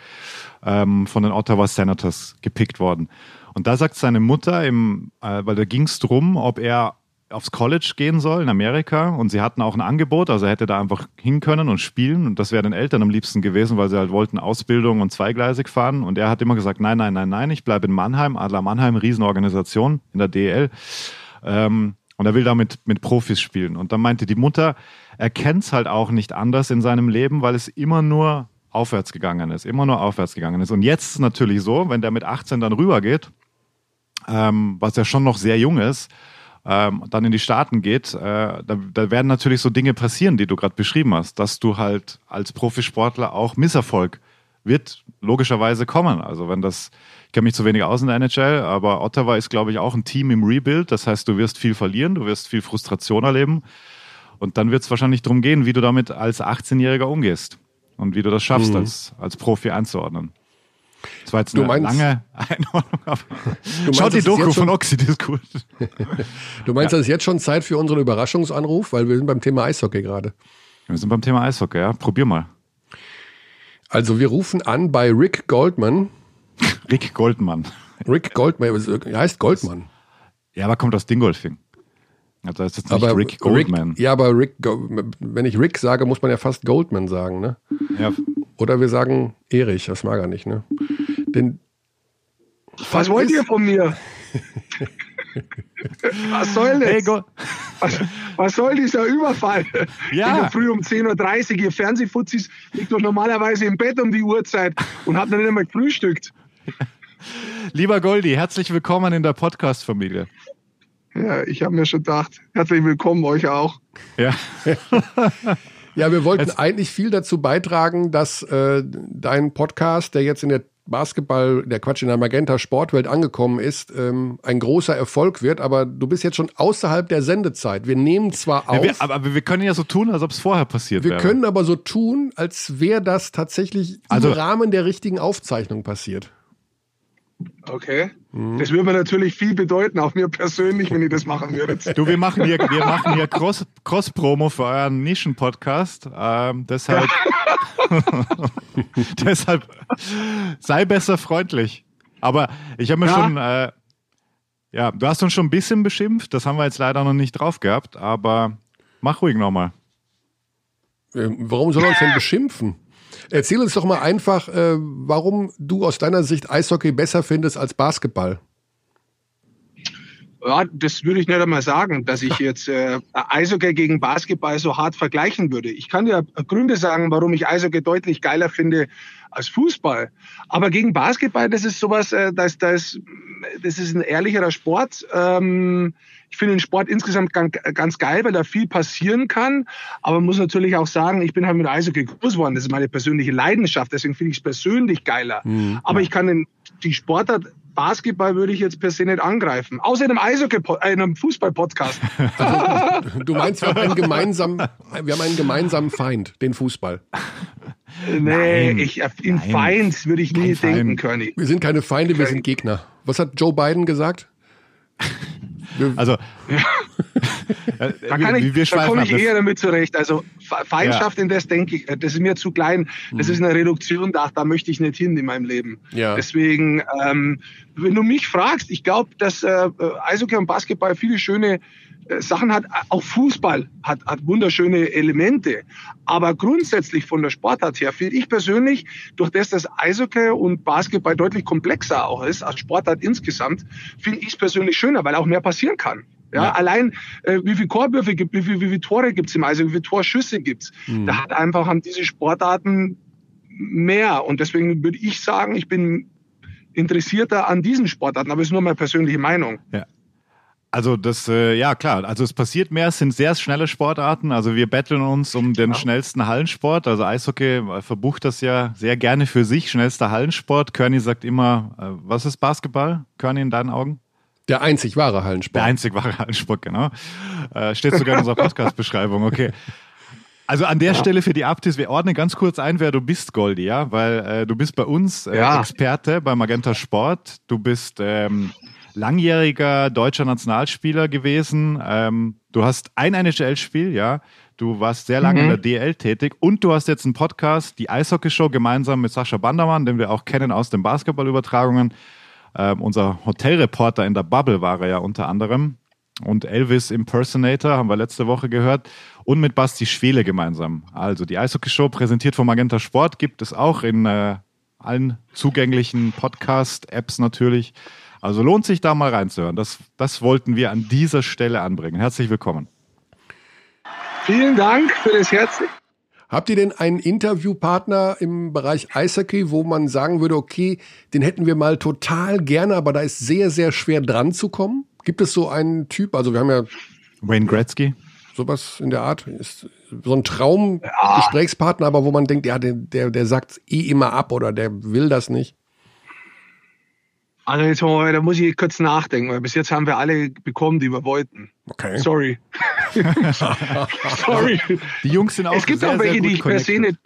ähm, von den Ottawa Senators gepickt worden. Und da sagt seine Mutter, im, äh, weil da ging es drum, ob er aufs College gehen soll in Amerika. Und sie hatten auch ein Angebot, also er hätte da einfach hin können und spielen. Und das wäre den Eltern am liebsten gewesen, weil sie halt wollten Ausbildung und zweigleisig fahren. Und er hat immer gesagt, nein, nein, nein, nein, ich bleibe in Mannheim, Adler Mannheim, Riesenorganisation in der DEL ähm, und er will damit mit Profis spielen. Und dann meinte die Mutter, er kennt es halt auch nicht anders in seinem Leben, weil es immer nur aufwärts gegangen ist, immer nur aufwärts gegangen ist. Und jetzt ist es natürlich so, wenn der mit 18 dann rübergeht, ähm, was ja schon noch sehr jung ist, ähm, dann in die Staaten geht, äh, da, da werden natürlich so Dinge passieren, die du gerade beschrieben hast, dass du halt als Profisportler auch Misserfolg wird logischerweise kommen. Also wenn das, ich kenne mich zu wenig aus in der NHL, aber Ottawa ist, glaube ich, auch ein Team im Rebuild. Das heißt, du wirst viel verlieren, du wirst viel Frustration erleben. Und dann wird es wahrscheinlich darum gehen, wie du damit als 18-Jähriger umgehst und wie du das schaffst, mhm. als, als Profi einzuordnen. Das war jetzt eine meinst, lange *laughs* Einordnung, aber meinst, schaut die Doku von ist gut. *laughs* du meinst, ja. das ist jetzt schon Zeit für unseren Überraschungsanruf, weil wir sind beim Thema Eishockey gerade. Wir sind beim Thema Eishockey, ja. Probier mal. Also wir rufen an bei Rick Goldman. *laughs* Rick Goldman. Rick Goldman, er heißt Goldman. Ja, aber kommt aus Dingolfing. Also das ist jetzt nicht aber Rick Goldman. Rick, ja, aber Rick, wenn ich Rick sage, muss man ja fast Goldman sagen, ne? Ja. Oder wir sagen Erich, das mag er nicht, ne? Denn Was wollt ihr von mir? *laughs* was soll das? Hey, was, was, soll dieser Überfall? Ja. früh um 10.30 Uhr, ihr Fernsehfuzis liegt doch normalerweise im Bett um die Uhrzeit und habt noch nicht einmal gefrühstückt. *laughs* Lieber Goldi, herzlich willkommen in der Podcast-Familie. Ja, ich habe mir schon gedacht, herzlich willkommen euch auch. Ja. *laughs* ja, wir wollten jetzt. eigentlich viel dazu beitragen, dass äh, dein Podcast, der jetzt in der Basketball, der Quatsch, in der Magenta Sportwelt angekommen ist, ähm, ein großer Erfolg wird, aber du bist jetzt schon außerhalb der Sendezeit. Wir nehmen zwar auf. Ja, wir, aber, aber, wir können ja so tun, als ob es vorher passiert wir wäre. Wir können aber so tun, als wäre das tatsächlich also, im Rahmen der richtigen Aufzeichnung passiert. Okay. Mhm. Das würde mir natürlich viel bedeuten, auch mir persönlich, wenn ich das machen würde. Du, wir machen hier, wir machen hier Cross, Cross-Promo für euren Nischen-Podcast. Ähm, deshalb, *laughs* deshalb sei besser freundlich. Aber ich habe mir ja. schon, äh, ja, du hast uns schon ein bisschen beschimpft. Das haben wir jetzt leider noch nicht drauf gehabt, aber mach ruhig nochmal. Warum soll er uns denn *laughs* beschimpfen? Erzähl uns doch mal einfach, äh, warum du aus deiner Sicht Eishockey besser findest als Basketball. Ja, das würde ich nicht einmal sagen, dass ich *laughs* jetzt äh, Eishockey gegen Basketball so hart vergleichen würde. Ich kann ja Gründe sagen, warum ich Eishockey deutlich geiler finde als Fußball. Aber gegen Basketball, das ist sowas, äh, das, das, das ist ein ehrlicherer Sport. Ähm, ich finde den Sport insgesamt ganz geil, weil da viel passieren kann. Aber man muss natürlich auch sagen, ich bin halt mit Eishockey groß geworden. Das ist meine persönliche Leidenschaft. Deswegen finde ich es persönlich geiler. Mhm. Aber ich kann den, die Sportart Basketball würde ich jetzt per se nicht angreifen. Außer in einem Eishockey, äh, in einem Fußball-Podcast. *laughs* Du meinst, wir haben, einen gemeinsamen, wir haben einen gemeinsamen Feind, den Fußball. Nee, nein, ich, in nein, Feind würde ich nie denken können. Wir sind keine Feinde, wir sind Gegner. Was hat Joe Biden gesagt? Also, *laughs* da, kann ich, wir da komme ich eher damit zurecht. Also Feindschaft ja. in das denke ich, das ist mir zu klein. Das mhm. ist eine Reduktion, da, da möchte ich nicht hin in meinem Leben. Ja. Deswegen, ähm, wenn du mich fragst, ich glaube, dass äh, Eishockey und Basketball viele schöne äh, Sachen hat, auch Fußball hat, hat wunderschöne Elemente. Aber grundsätzlich von der Sportart her finde ich persönlich, durch das das Eishockey und Basketball deutlich komplexer auch ist als Sportart insgesamt, finde ich es persönlich schöner, weil auch mehr passieren kann. Ja, ja. allein äh, wie viele Korwürfe gibt, wie viele wie viel Tore gibt es im Eishockey, wie viele Torschüsse gibt es. Mhm. Da hat einfach haben diese Sportarten mehr. Und deswegen würde ich sagen, ich bin interessierter an diesen Sportarten, aber es ist nur meine persönliche Meinung. Ja. Also das, äh, ja klar, also es passiert mehr, es sind sehr schnelle Sportarten. Also wir betteln uns um den ja. schnellsten Hallensport. Also Eishockey äh, verbucht das ja sehr gerne für sich, schnellster Hallensport. Körny sagt immer, äh, was ist Basketball, Körny, in deinen Augen? Der einzig wahre Hallensport. Der einzig wahre Hallensport, genau. Äh, steht sogar in unserer Podcast-Beschreibung, okay. Also an der ja. Stelle für die Aptis, wir ordnen ganz kurz ein, wer du bist, Goldi, ja, weil äh, du bist bei uns äh, ja. Experte bei Magenta Sport. Du bist ähm, langjähriger deutscher Nationalspieler gewesen. Ähm, du hast ein NHL-Spiel, ja. Du warst sehr lange mhm. in der DL tätig und du hast jetzt einen Podcast, die Eishockey-Show, gemeinsam mit Sascha Bandermann, den wir auch kennen aus den Basketballübertragungen. Ähm, unser Hotelreporter in der Bubble war er ja unter anderem. Und Elvis Impersonator haben wir letzte Woche gehört. Und mit Basti Schwele gemeinsam. Also die Eishockey-Show, präsentiert von Magenta Sport, gibt es auch in äh, allen zugänglichen Podcast-Apps natürlich. Also lohnt sich da mal reinzuhören. Das, das wollten wir an dieser Stelle anbringen. Herzlich willkommen. Vielen Dank für das Herz. Habt ihr denn einen Interviewpartner im Bereich Eishockey, wo man sagen würde, okay, den hätten wir mal total gerne, aber da ist sehr, sehr schwer dran zu kommen? Gibt es so einen Typ? Also wir haben ja Wayne Gretzky. Sowas in der Art. Ist so ein Traum-Gesprächspartner, aber wo man denkt, ja, der, der, der sagt eh immer ab oder der will das nicht. Also jetzt mal, da muss ich kurz nachdenken, weil bis jetzt haben wir alle bekommen, die wir wollten. Okay. Sorry. *laughs* Sorry. Die Jungs sind auch Es gibt sehr, auch welche, die ich per se nicht.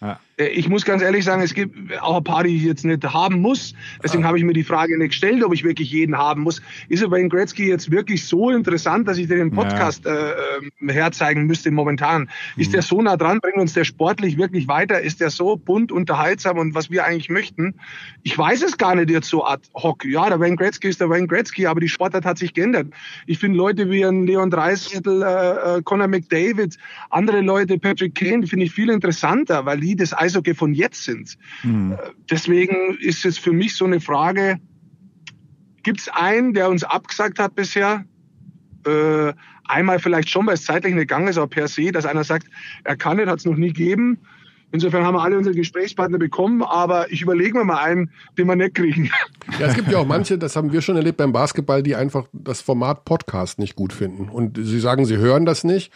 Ja. Äh, ich muss ganz ehrlich sagen, es gibt auch ein paar, die ich jetzt nicht haben muss. Deswegen ah. habe ich mir die Frage nicht gestellt, ob ich wirklich jeden haben muss. Ist aber Wayne Gretzky jetzt wirklich so interessant, dass ich dir den Podcast ja. äh, ähm, herzeigen müsste momentan? Ist mhm. der so nah dran? Bringt uns der sportlich wirklich weiter? Ist der so bunt, unterhaltsam und was wir eigentlich möchten? Ich weiß es gar nicht jetzt so ad hoc. Ja, der Wayne Gretzky ist der Wayne Gretzky, aber die Sportart hat sich geändert. Ich finde Leute wie ein Leon Dreiseitel, äh, äh, Conor McDavid, andere Leute, Patrick Kane, finde ich viel interessanter, weil die das Eishockey von jetzt sind. Mhm. Deswegen ist es für mich so eine Frage, gibt es einen, der uns abgesagt hat bisher? Äh, einmal vielleicht schon, weil es zeitlich nicht gegangen ist, aber per se, dass einer sagt, er kann nicht, hat es noch nie gegeben. Insofern haben wir alle unsere Gesprächspartner bekommen, aber ich überlege mir mal einen, den wir nicht kriegen. *laughs* Ja, es gibt ja auch manche, das haben wir schon erlebt beim Basketball, die einfach das Format Podcast nicht gut finden. Und sie sagen, sie hören das nicht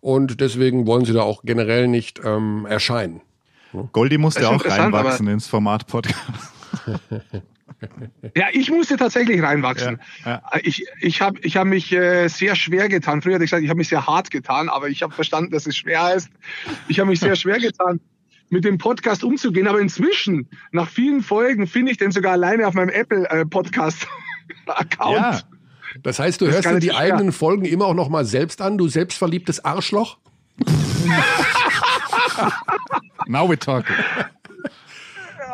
und deswegen wollen sie da auch generell nicht ähm, erscheinen. Goldi musste auch reinwachsen ins Format Podcast. *laughs* Ja, ich musste tatsächlich reinwachsen. Ja, ja. Ich, ich habe ich hab mich äh, sehr schwer getan. Früher hatte ich gesagt, ich habe mich sehr hart getan, aber ich habe verstanden, dass es schwer ist. Ich habe mich sehr schwer getan, mit dem Podcast umzugehen. Aber inzwischen, nach vielen Folgen, finde ich den sogar alleine auf meinem Apple-Podcast-Account. Äh, ja. Das heißt, du das hörst dir die eigenen Folgen immer auch noch mal selbst an, du selbstverliebtes Arschloch? *laughs* Now we're talking.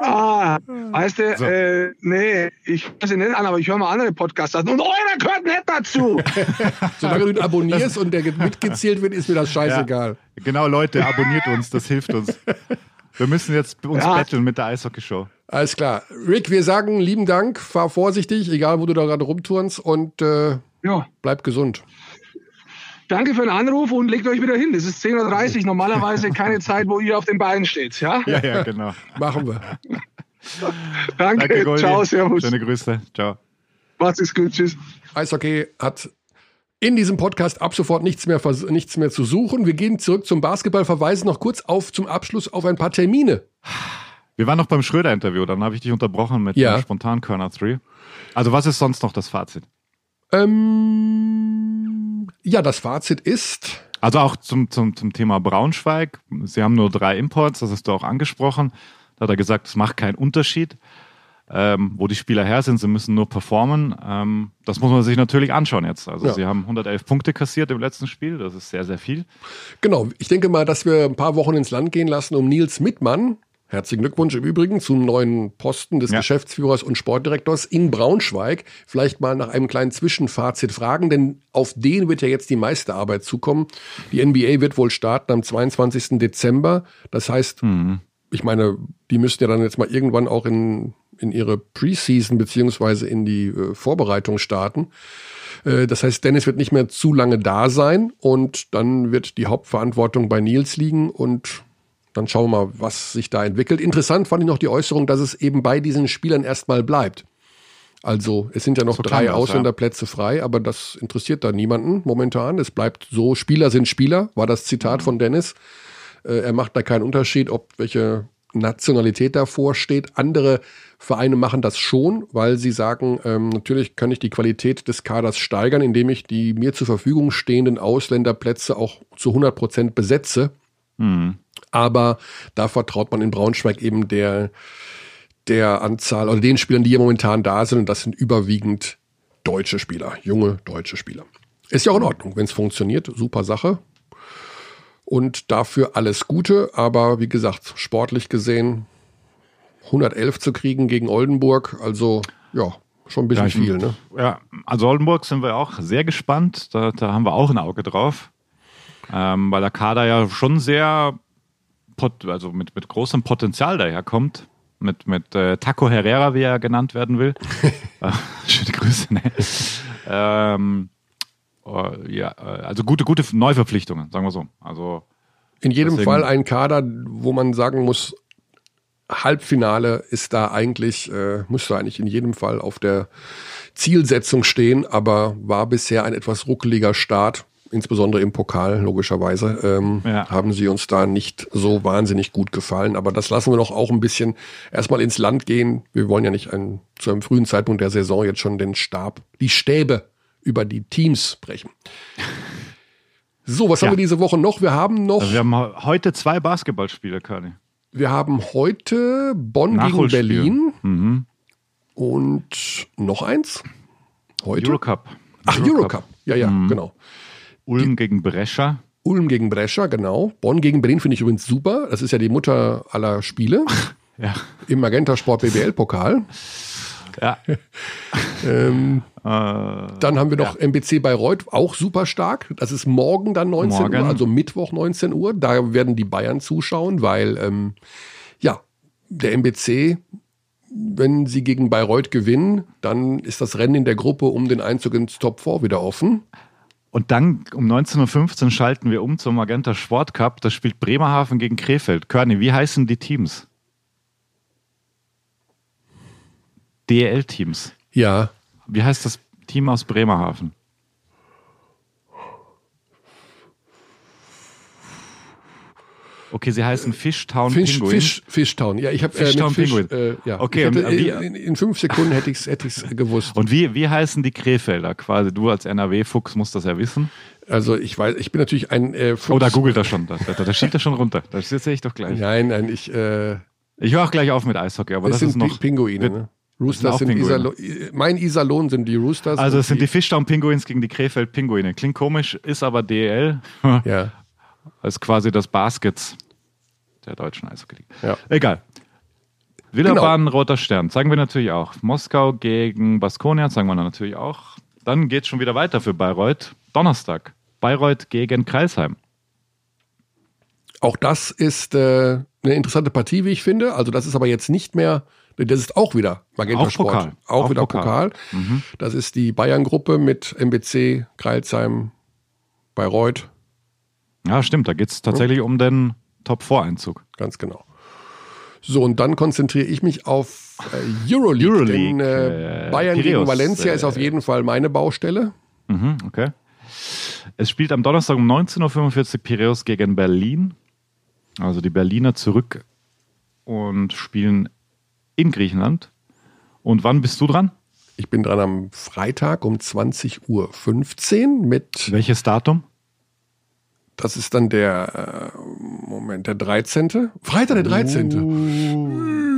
Ah, weißt du, so. äh, nee, ich höre sie nicht an, aber ich höre mal andere Podcasts an und eurer gehört nicht dazu. *laughs* Solange du ihn abonnierst und der mitgezählt wird, ist mir das scheißegal. Ja, genau, Leute, abonniert uns, das hilft uns. Wir müssen jetzt uns ja. betteln mit der Eishockey-Show. Alles klar. Rick, wir sagen lieben Dank, fahr vorsichtig, egal wo du da gerade rumturnst und äh, ja. bleib gesund. Danke für den Anruf und legt euch wieder hin. Es ist 10.30 Uhr, normalerweise keine *laughs* Zeit, wo ihr auf den Beinen steht. Ja, ja, ja genau. Machen wir. *laughs* Danke, Danke ciao, servus. Schöne Grüße, ciao. Macht's gut, tschüss. Eishockey hat in diesem Podcast ab sofort nichts mehr, nichts mehr zu suchen. Wir gehen zurück zum Basketball, verweisen noch kurz auf zum Abschluss auf ein paar Termine. Wir waren noch beim Schröder-Interview, dann habe ich dich unterbrochen mit ja. dem Spontan-Körner 3. Also was ist sonst noch das Fazit? Ähm, ja, das Fazit ist. Also auch zum, zum, zum Thema Braunschweig. Sie haben nur drei Imports, das hast du auch angesprochen. Da hat er gesagt, es macht keinen Unterschied, ähm, wo die Spieler her sind. Sie müssen nur performen. Ähm, das muss man sich natürlich anschauen jetzt. Also ja. sie haben 111 Punkte kassiert im letzten Spiel. Das ist sehr, sehr viel. Genau. Ich denke mal, dass wir ein paar Wochen ins Land gehen lassen, um Nils Mittmann Herzlichen Glückwunsch im Übrigen zum neuen Posten des ja. Geschäftsführers und Sportdirektors in Braunschweig. Vielleicht mal nach einem kleinen Zwischenfazit fragen, denn auf den wird ja jetzt die meiste Arbeit zukommen. Die NBA wird wohl starten am 22. Dezember. Das heißt, mhm. ich meine, die müssten ja dann jetzt mal irgendwann auch in, in ihre Preseason beziehungsweise in die äh, Vorbereitung starten. Äh, das heißt, Dennis wird nicht mehr zu lange da sein und dann wird die Hauptverantwortung bei Nils liegen und dann schauen wir mal, was sich da entwickelt. Interessant fand ich noch die Äußerung, dass es eben bei diesen Spielern erstmal bleibt. Also es sind ja noch so drei Ausländerplätze ja. frei, aber das interessiert da niemanden momentan. Es bleibt so, Spieler sind Spieler, war das Zitat mhm. von Dennis. Äh, er macht da keinen Unterschied, ob welche Nationalität davor steht. Andere Vereine machen das schon, weil sie sagen, ähm, natürlich kann ich die Qualität des Kaders steigern, indem ich die mir zur Verfügung stehenden Ausländerplätze auch zu 100 Prozent besetze. Mhm. Aber da vertraut man in Braunschweig eben der, der Anzahl oder den Spielern, die hier momentan da sind. Und das sind überwiegend deutsche Spieler, junge deutsche Spieler. Ist ja auch in Ordnung, wenn es funktioniert. Super Sache. Und dafür alles Gute. Aber wie gesagt, sportlich gesehen 111 zu kriegen gegen Oldenburg, also ja, schon ein bisschen ja, viel. Ne? Ja, also Oldenburg sind wir auch sehr gespannt. Da, da haben wir auch ein Auge drauf. Ähm, weil der Kader ja schon sehr also mit, mit großem Potenzial daherkommt. Mit, mit äh, Taco Herrera, wie er genannt werden will. *laughs* Äh, schöne Grüße. Ne? Ähm, ja, äh, also gute, gute Neuverpflichtungen, sagen wir so. Also in jedem deswegen, Fall ein Kader, wo man sagen muss, Halbfinale ist da eigentlich, äh, müsste eigentlich in jedem Fall auf der Zielsetzung stehen, aber war bisher ein etwas ruckeliger Start insbesondere im Pokal, logischerweise, ähm, ja. haben sie uns da nicht so wahnsinnig gut gefallen. Aber das lassen wir doch auch ein bisschen erstmal ins Land gehen. Wir wollen ja nicht ein, zu einem frühen Zeitpunkt der Saison jetzt schon den Stab, die Stäbe über die Teams brechen. So, was ja. haben wir diese Woche noch? Wir haben noch. Also wir haben heute zwei Basketballspiele, Kani. Wir haben heute Bonn gegen Berlin. Mhm. Und noch eins. Heute. Eurocup. Ach, Eurocup. Eurocup. Ja, ja, mhm. genau. Ulm die, gegen Brescia. Ulm gegen Brescia, genau. Bonn gegen Berlin finde ich übrigens super. Das ist ja die Mutter aller Spiele. *laughs* ja. Im Magenta Sport BBL Pokal. Ja. *laughs* ähm, äh, dann haben wir noch ja. MBC Bayreuth, auch super stark. Das ist morgen dann 19 morgen. Uhr, also Mittwoch 19 Uhr. Da werden die Bayern zuschauen, weil ähm, ja, der MBC, wenn sie gegen Bayreuth gewinnen, dann ist das Rennen in der Gruppe um den Einzug ins Top 4 wieder offen. Und dann um 19.15 Uhr schalten wir um zum Magenta Sport Cup. Das spielt Bremerhaven gegen Krefeld. Körny, wie heißen die Teams? DL-Teams. Ja. Wie heißt das Team aus Bremerhaven? Okay, sie heißen Fishtown Fish, Penguins. Fish, Fishtown, ja, ich habe äh, Fishtown Fish, Penguins. Äh, ja. Okay, hätte, wie, in, in, fünf Sekunden hätte ich es hätte gewusst. Und wie, wie heißen die Krefelder? Quasi du als NRW-Fuchs musst das ja wissen. Also ich weiß, ich bin natürlich ein äh, Fuchs. Oh, da googelt er schon. Da, da, da schiebt er schon runter. Das sehe ich doch gleich. Nein, nein, ich. Äh, ich höre auch gleich auf mit Eishockey, aber das, das ist noch. Pinguine, ne? Roosters sind, sind Isalo mein Iserlohn sind die Roosters. Also es sind die Fischtown Pinguins gegen die Krefeld Pinguine. Klingt komisch, ist aber DL. *laughs* ja. Ist quasi das Baskets der deutschen Eishockey. Ja. Egal. Wiederbahn, genau. Roter Stern, zeigen wir natürlich auch. Moskau gegen Baskonia zeigen wir natürlich auch. Dann geht es schon wieder weiter für Bayreuth. Donnerstag. Bayreuth gegen Kreisheim. Auch das ist äh, eine interessante Partie, wie ich finde. Also das ist aber jetzt nicht mehr das ist auch wieder Magenta auch Sport. Pokal. Auch, auch wieder Pokal. Pokal. Mhm. Das ist die Bayern-Gruppe mit MBC, Kreilsheim, Bayreuth. Ja, stimmt. Da geht es tatsächlich ja. um den Top-4-Einzug. Ganz genau. So, und dann konzentriere ich mich auf äh, Euroleague. Euroleague denn, äh, äh Bayern Piraeus, gegen Valencia ist auf äh, jeden Fall meine Baustelle. Mhm, okay. Es spielt am Donnerstag um 19.45 Uhr Piraeus gegen Berlin. Also die Berliner zurück und spielen in Griechenland. Und wann bist du dran? Ich bin dran am Freitag um 20.15 Uhr mit. Welches Datum? Das ist dann der, äh, Moment, der 13. Freitag der 13. Uh.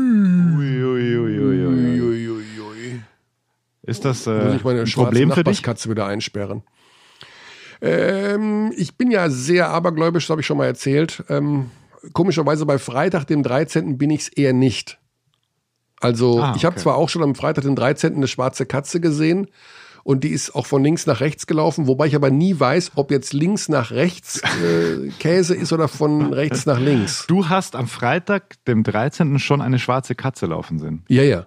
Ist das äh, Muss ich meine ein Problem für dich? Katze wieder einsperren. Ähm, ich bin ja sehr abergläubisch, das habe ich schon mal erzählt. Ähm, komischerweise bei Freitag, dem 13. bin ich es eher nicht. Also ah, okay. ich habe zwar auch schon am Freitag, den 13. eine schwarze Katze gesehen und die ist auch von links nach rechts gelaufen, wobei ich aber nie weiß, ob jetzt links nach rechts äh, Käse ist oder von rechts nach links. Du hast am Freitag, dem 13. schon eine schwarze Katze laufen sehen. Ja, ja.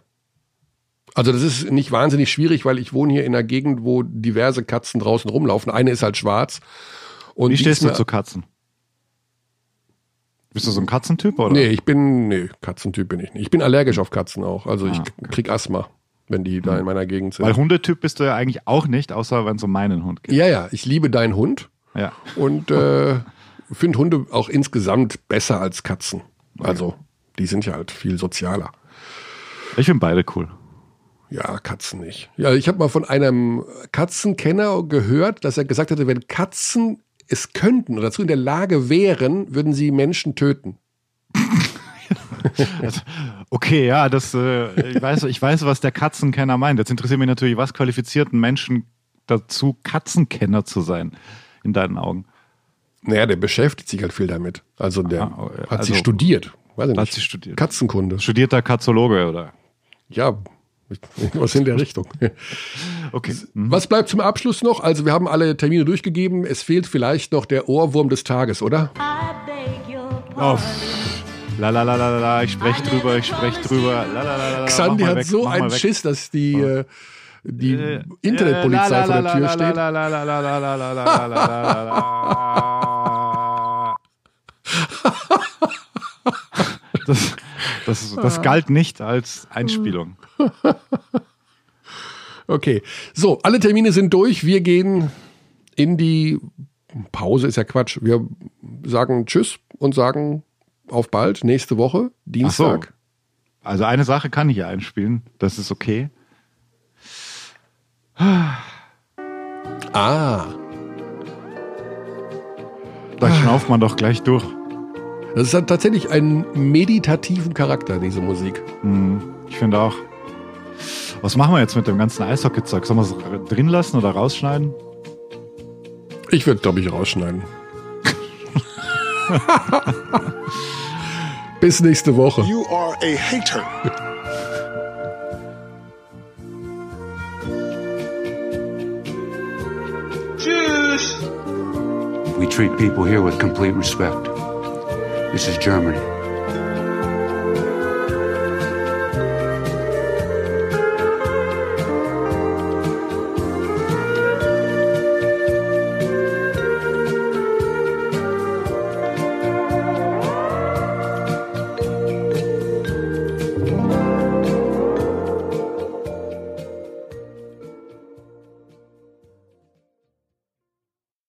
Also das ist nicht wahnsinnig schwierig, weil ich wohne hier in einer Gegend, wo diverse Katzen draußen rumlaufen. Eine ist halt schwarz. Und Wie stehst du zu Katzen? Bist du so ein Katzentyp oder? Nee, ich bin, nee, Katzentyp bin ich nicht. Ich bin allergisch auf Katzen auch. Also ich ah, okay. krieg Asthma, wenn die da hm. in meiner Gegend sind. Weil Hundetyp bist du ja eigentlich auch nicht, außer wenn es um meinen Hund geht. Ja, ja, ich liebe deinen Hund. Ja. Und äh, finde Hunde auch insgesamt besser als Katzen. Also, die sind ja halt viel sozialer. Ich finde beide cool. Ja, Katzen nicht. Ja, ich habe mal von einem Katzenkenner gehört, dass er gesagt hatte, wenn Katzen es könnten oder dazu in der Lage wären, würden sie Menschen töten. *laughs* okay, ja, das, äh, ich, weiß, ich weiß, was der Katzenkenner meint. Jetzt interessiert mich natürlich, was qualifizierten Menschen dazu, Katzenkenner zu sein, in deinen Augen? Naja, der beschäftigt sich halt viel damit. Also der Aha, hat also, sie studiert. Weiß ich hat nicht. sie studiert. Katzenkunde. Studierter Katzologe, oder? Ja, was in der Richtung. Okay. Mhm. Was bleibt zum Abschluss noch? Also wir haben alle Termine durchgegeben. Es fehlt vielleicht noch der Ohrwurm des Tages, oder? Oh. La la la la la, ich spreche drüber, ich spreche drüber. La, la, la, la, Xandi hat weg, so einen Schiss, dass die, äh, die äh, Internetpolizei äh, vor der Tür steht. Das, das, das galt nicht als Einspielung. okay. So, alle Termine sind durch. Wir gehen in die Pause, ist ja Quatsch. Wir sagen Tschüss und sagen auf bald, nächste Woche, Dienstag. So. Also eine Sache kann ich hier einspielen. Das ist okay. Ah. Da schnauft man doch gleich durch. Das hat tatsächlich einen meditativen Charakter, diese Musik. Mhm, ich finde auch. Was machen wir jetzt mit dem ganzen Eishockey-Zeug? Sollen wir es drin lassen oder rausschneiden? Ich würde, glaube ich, rausschneiden. *laughs* Bis nächste Woche. You are a hater. Tschüss. We treat people here with complete respect. This is Germany.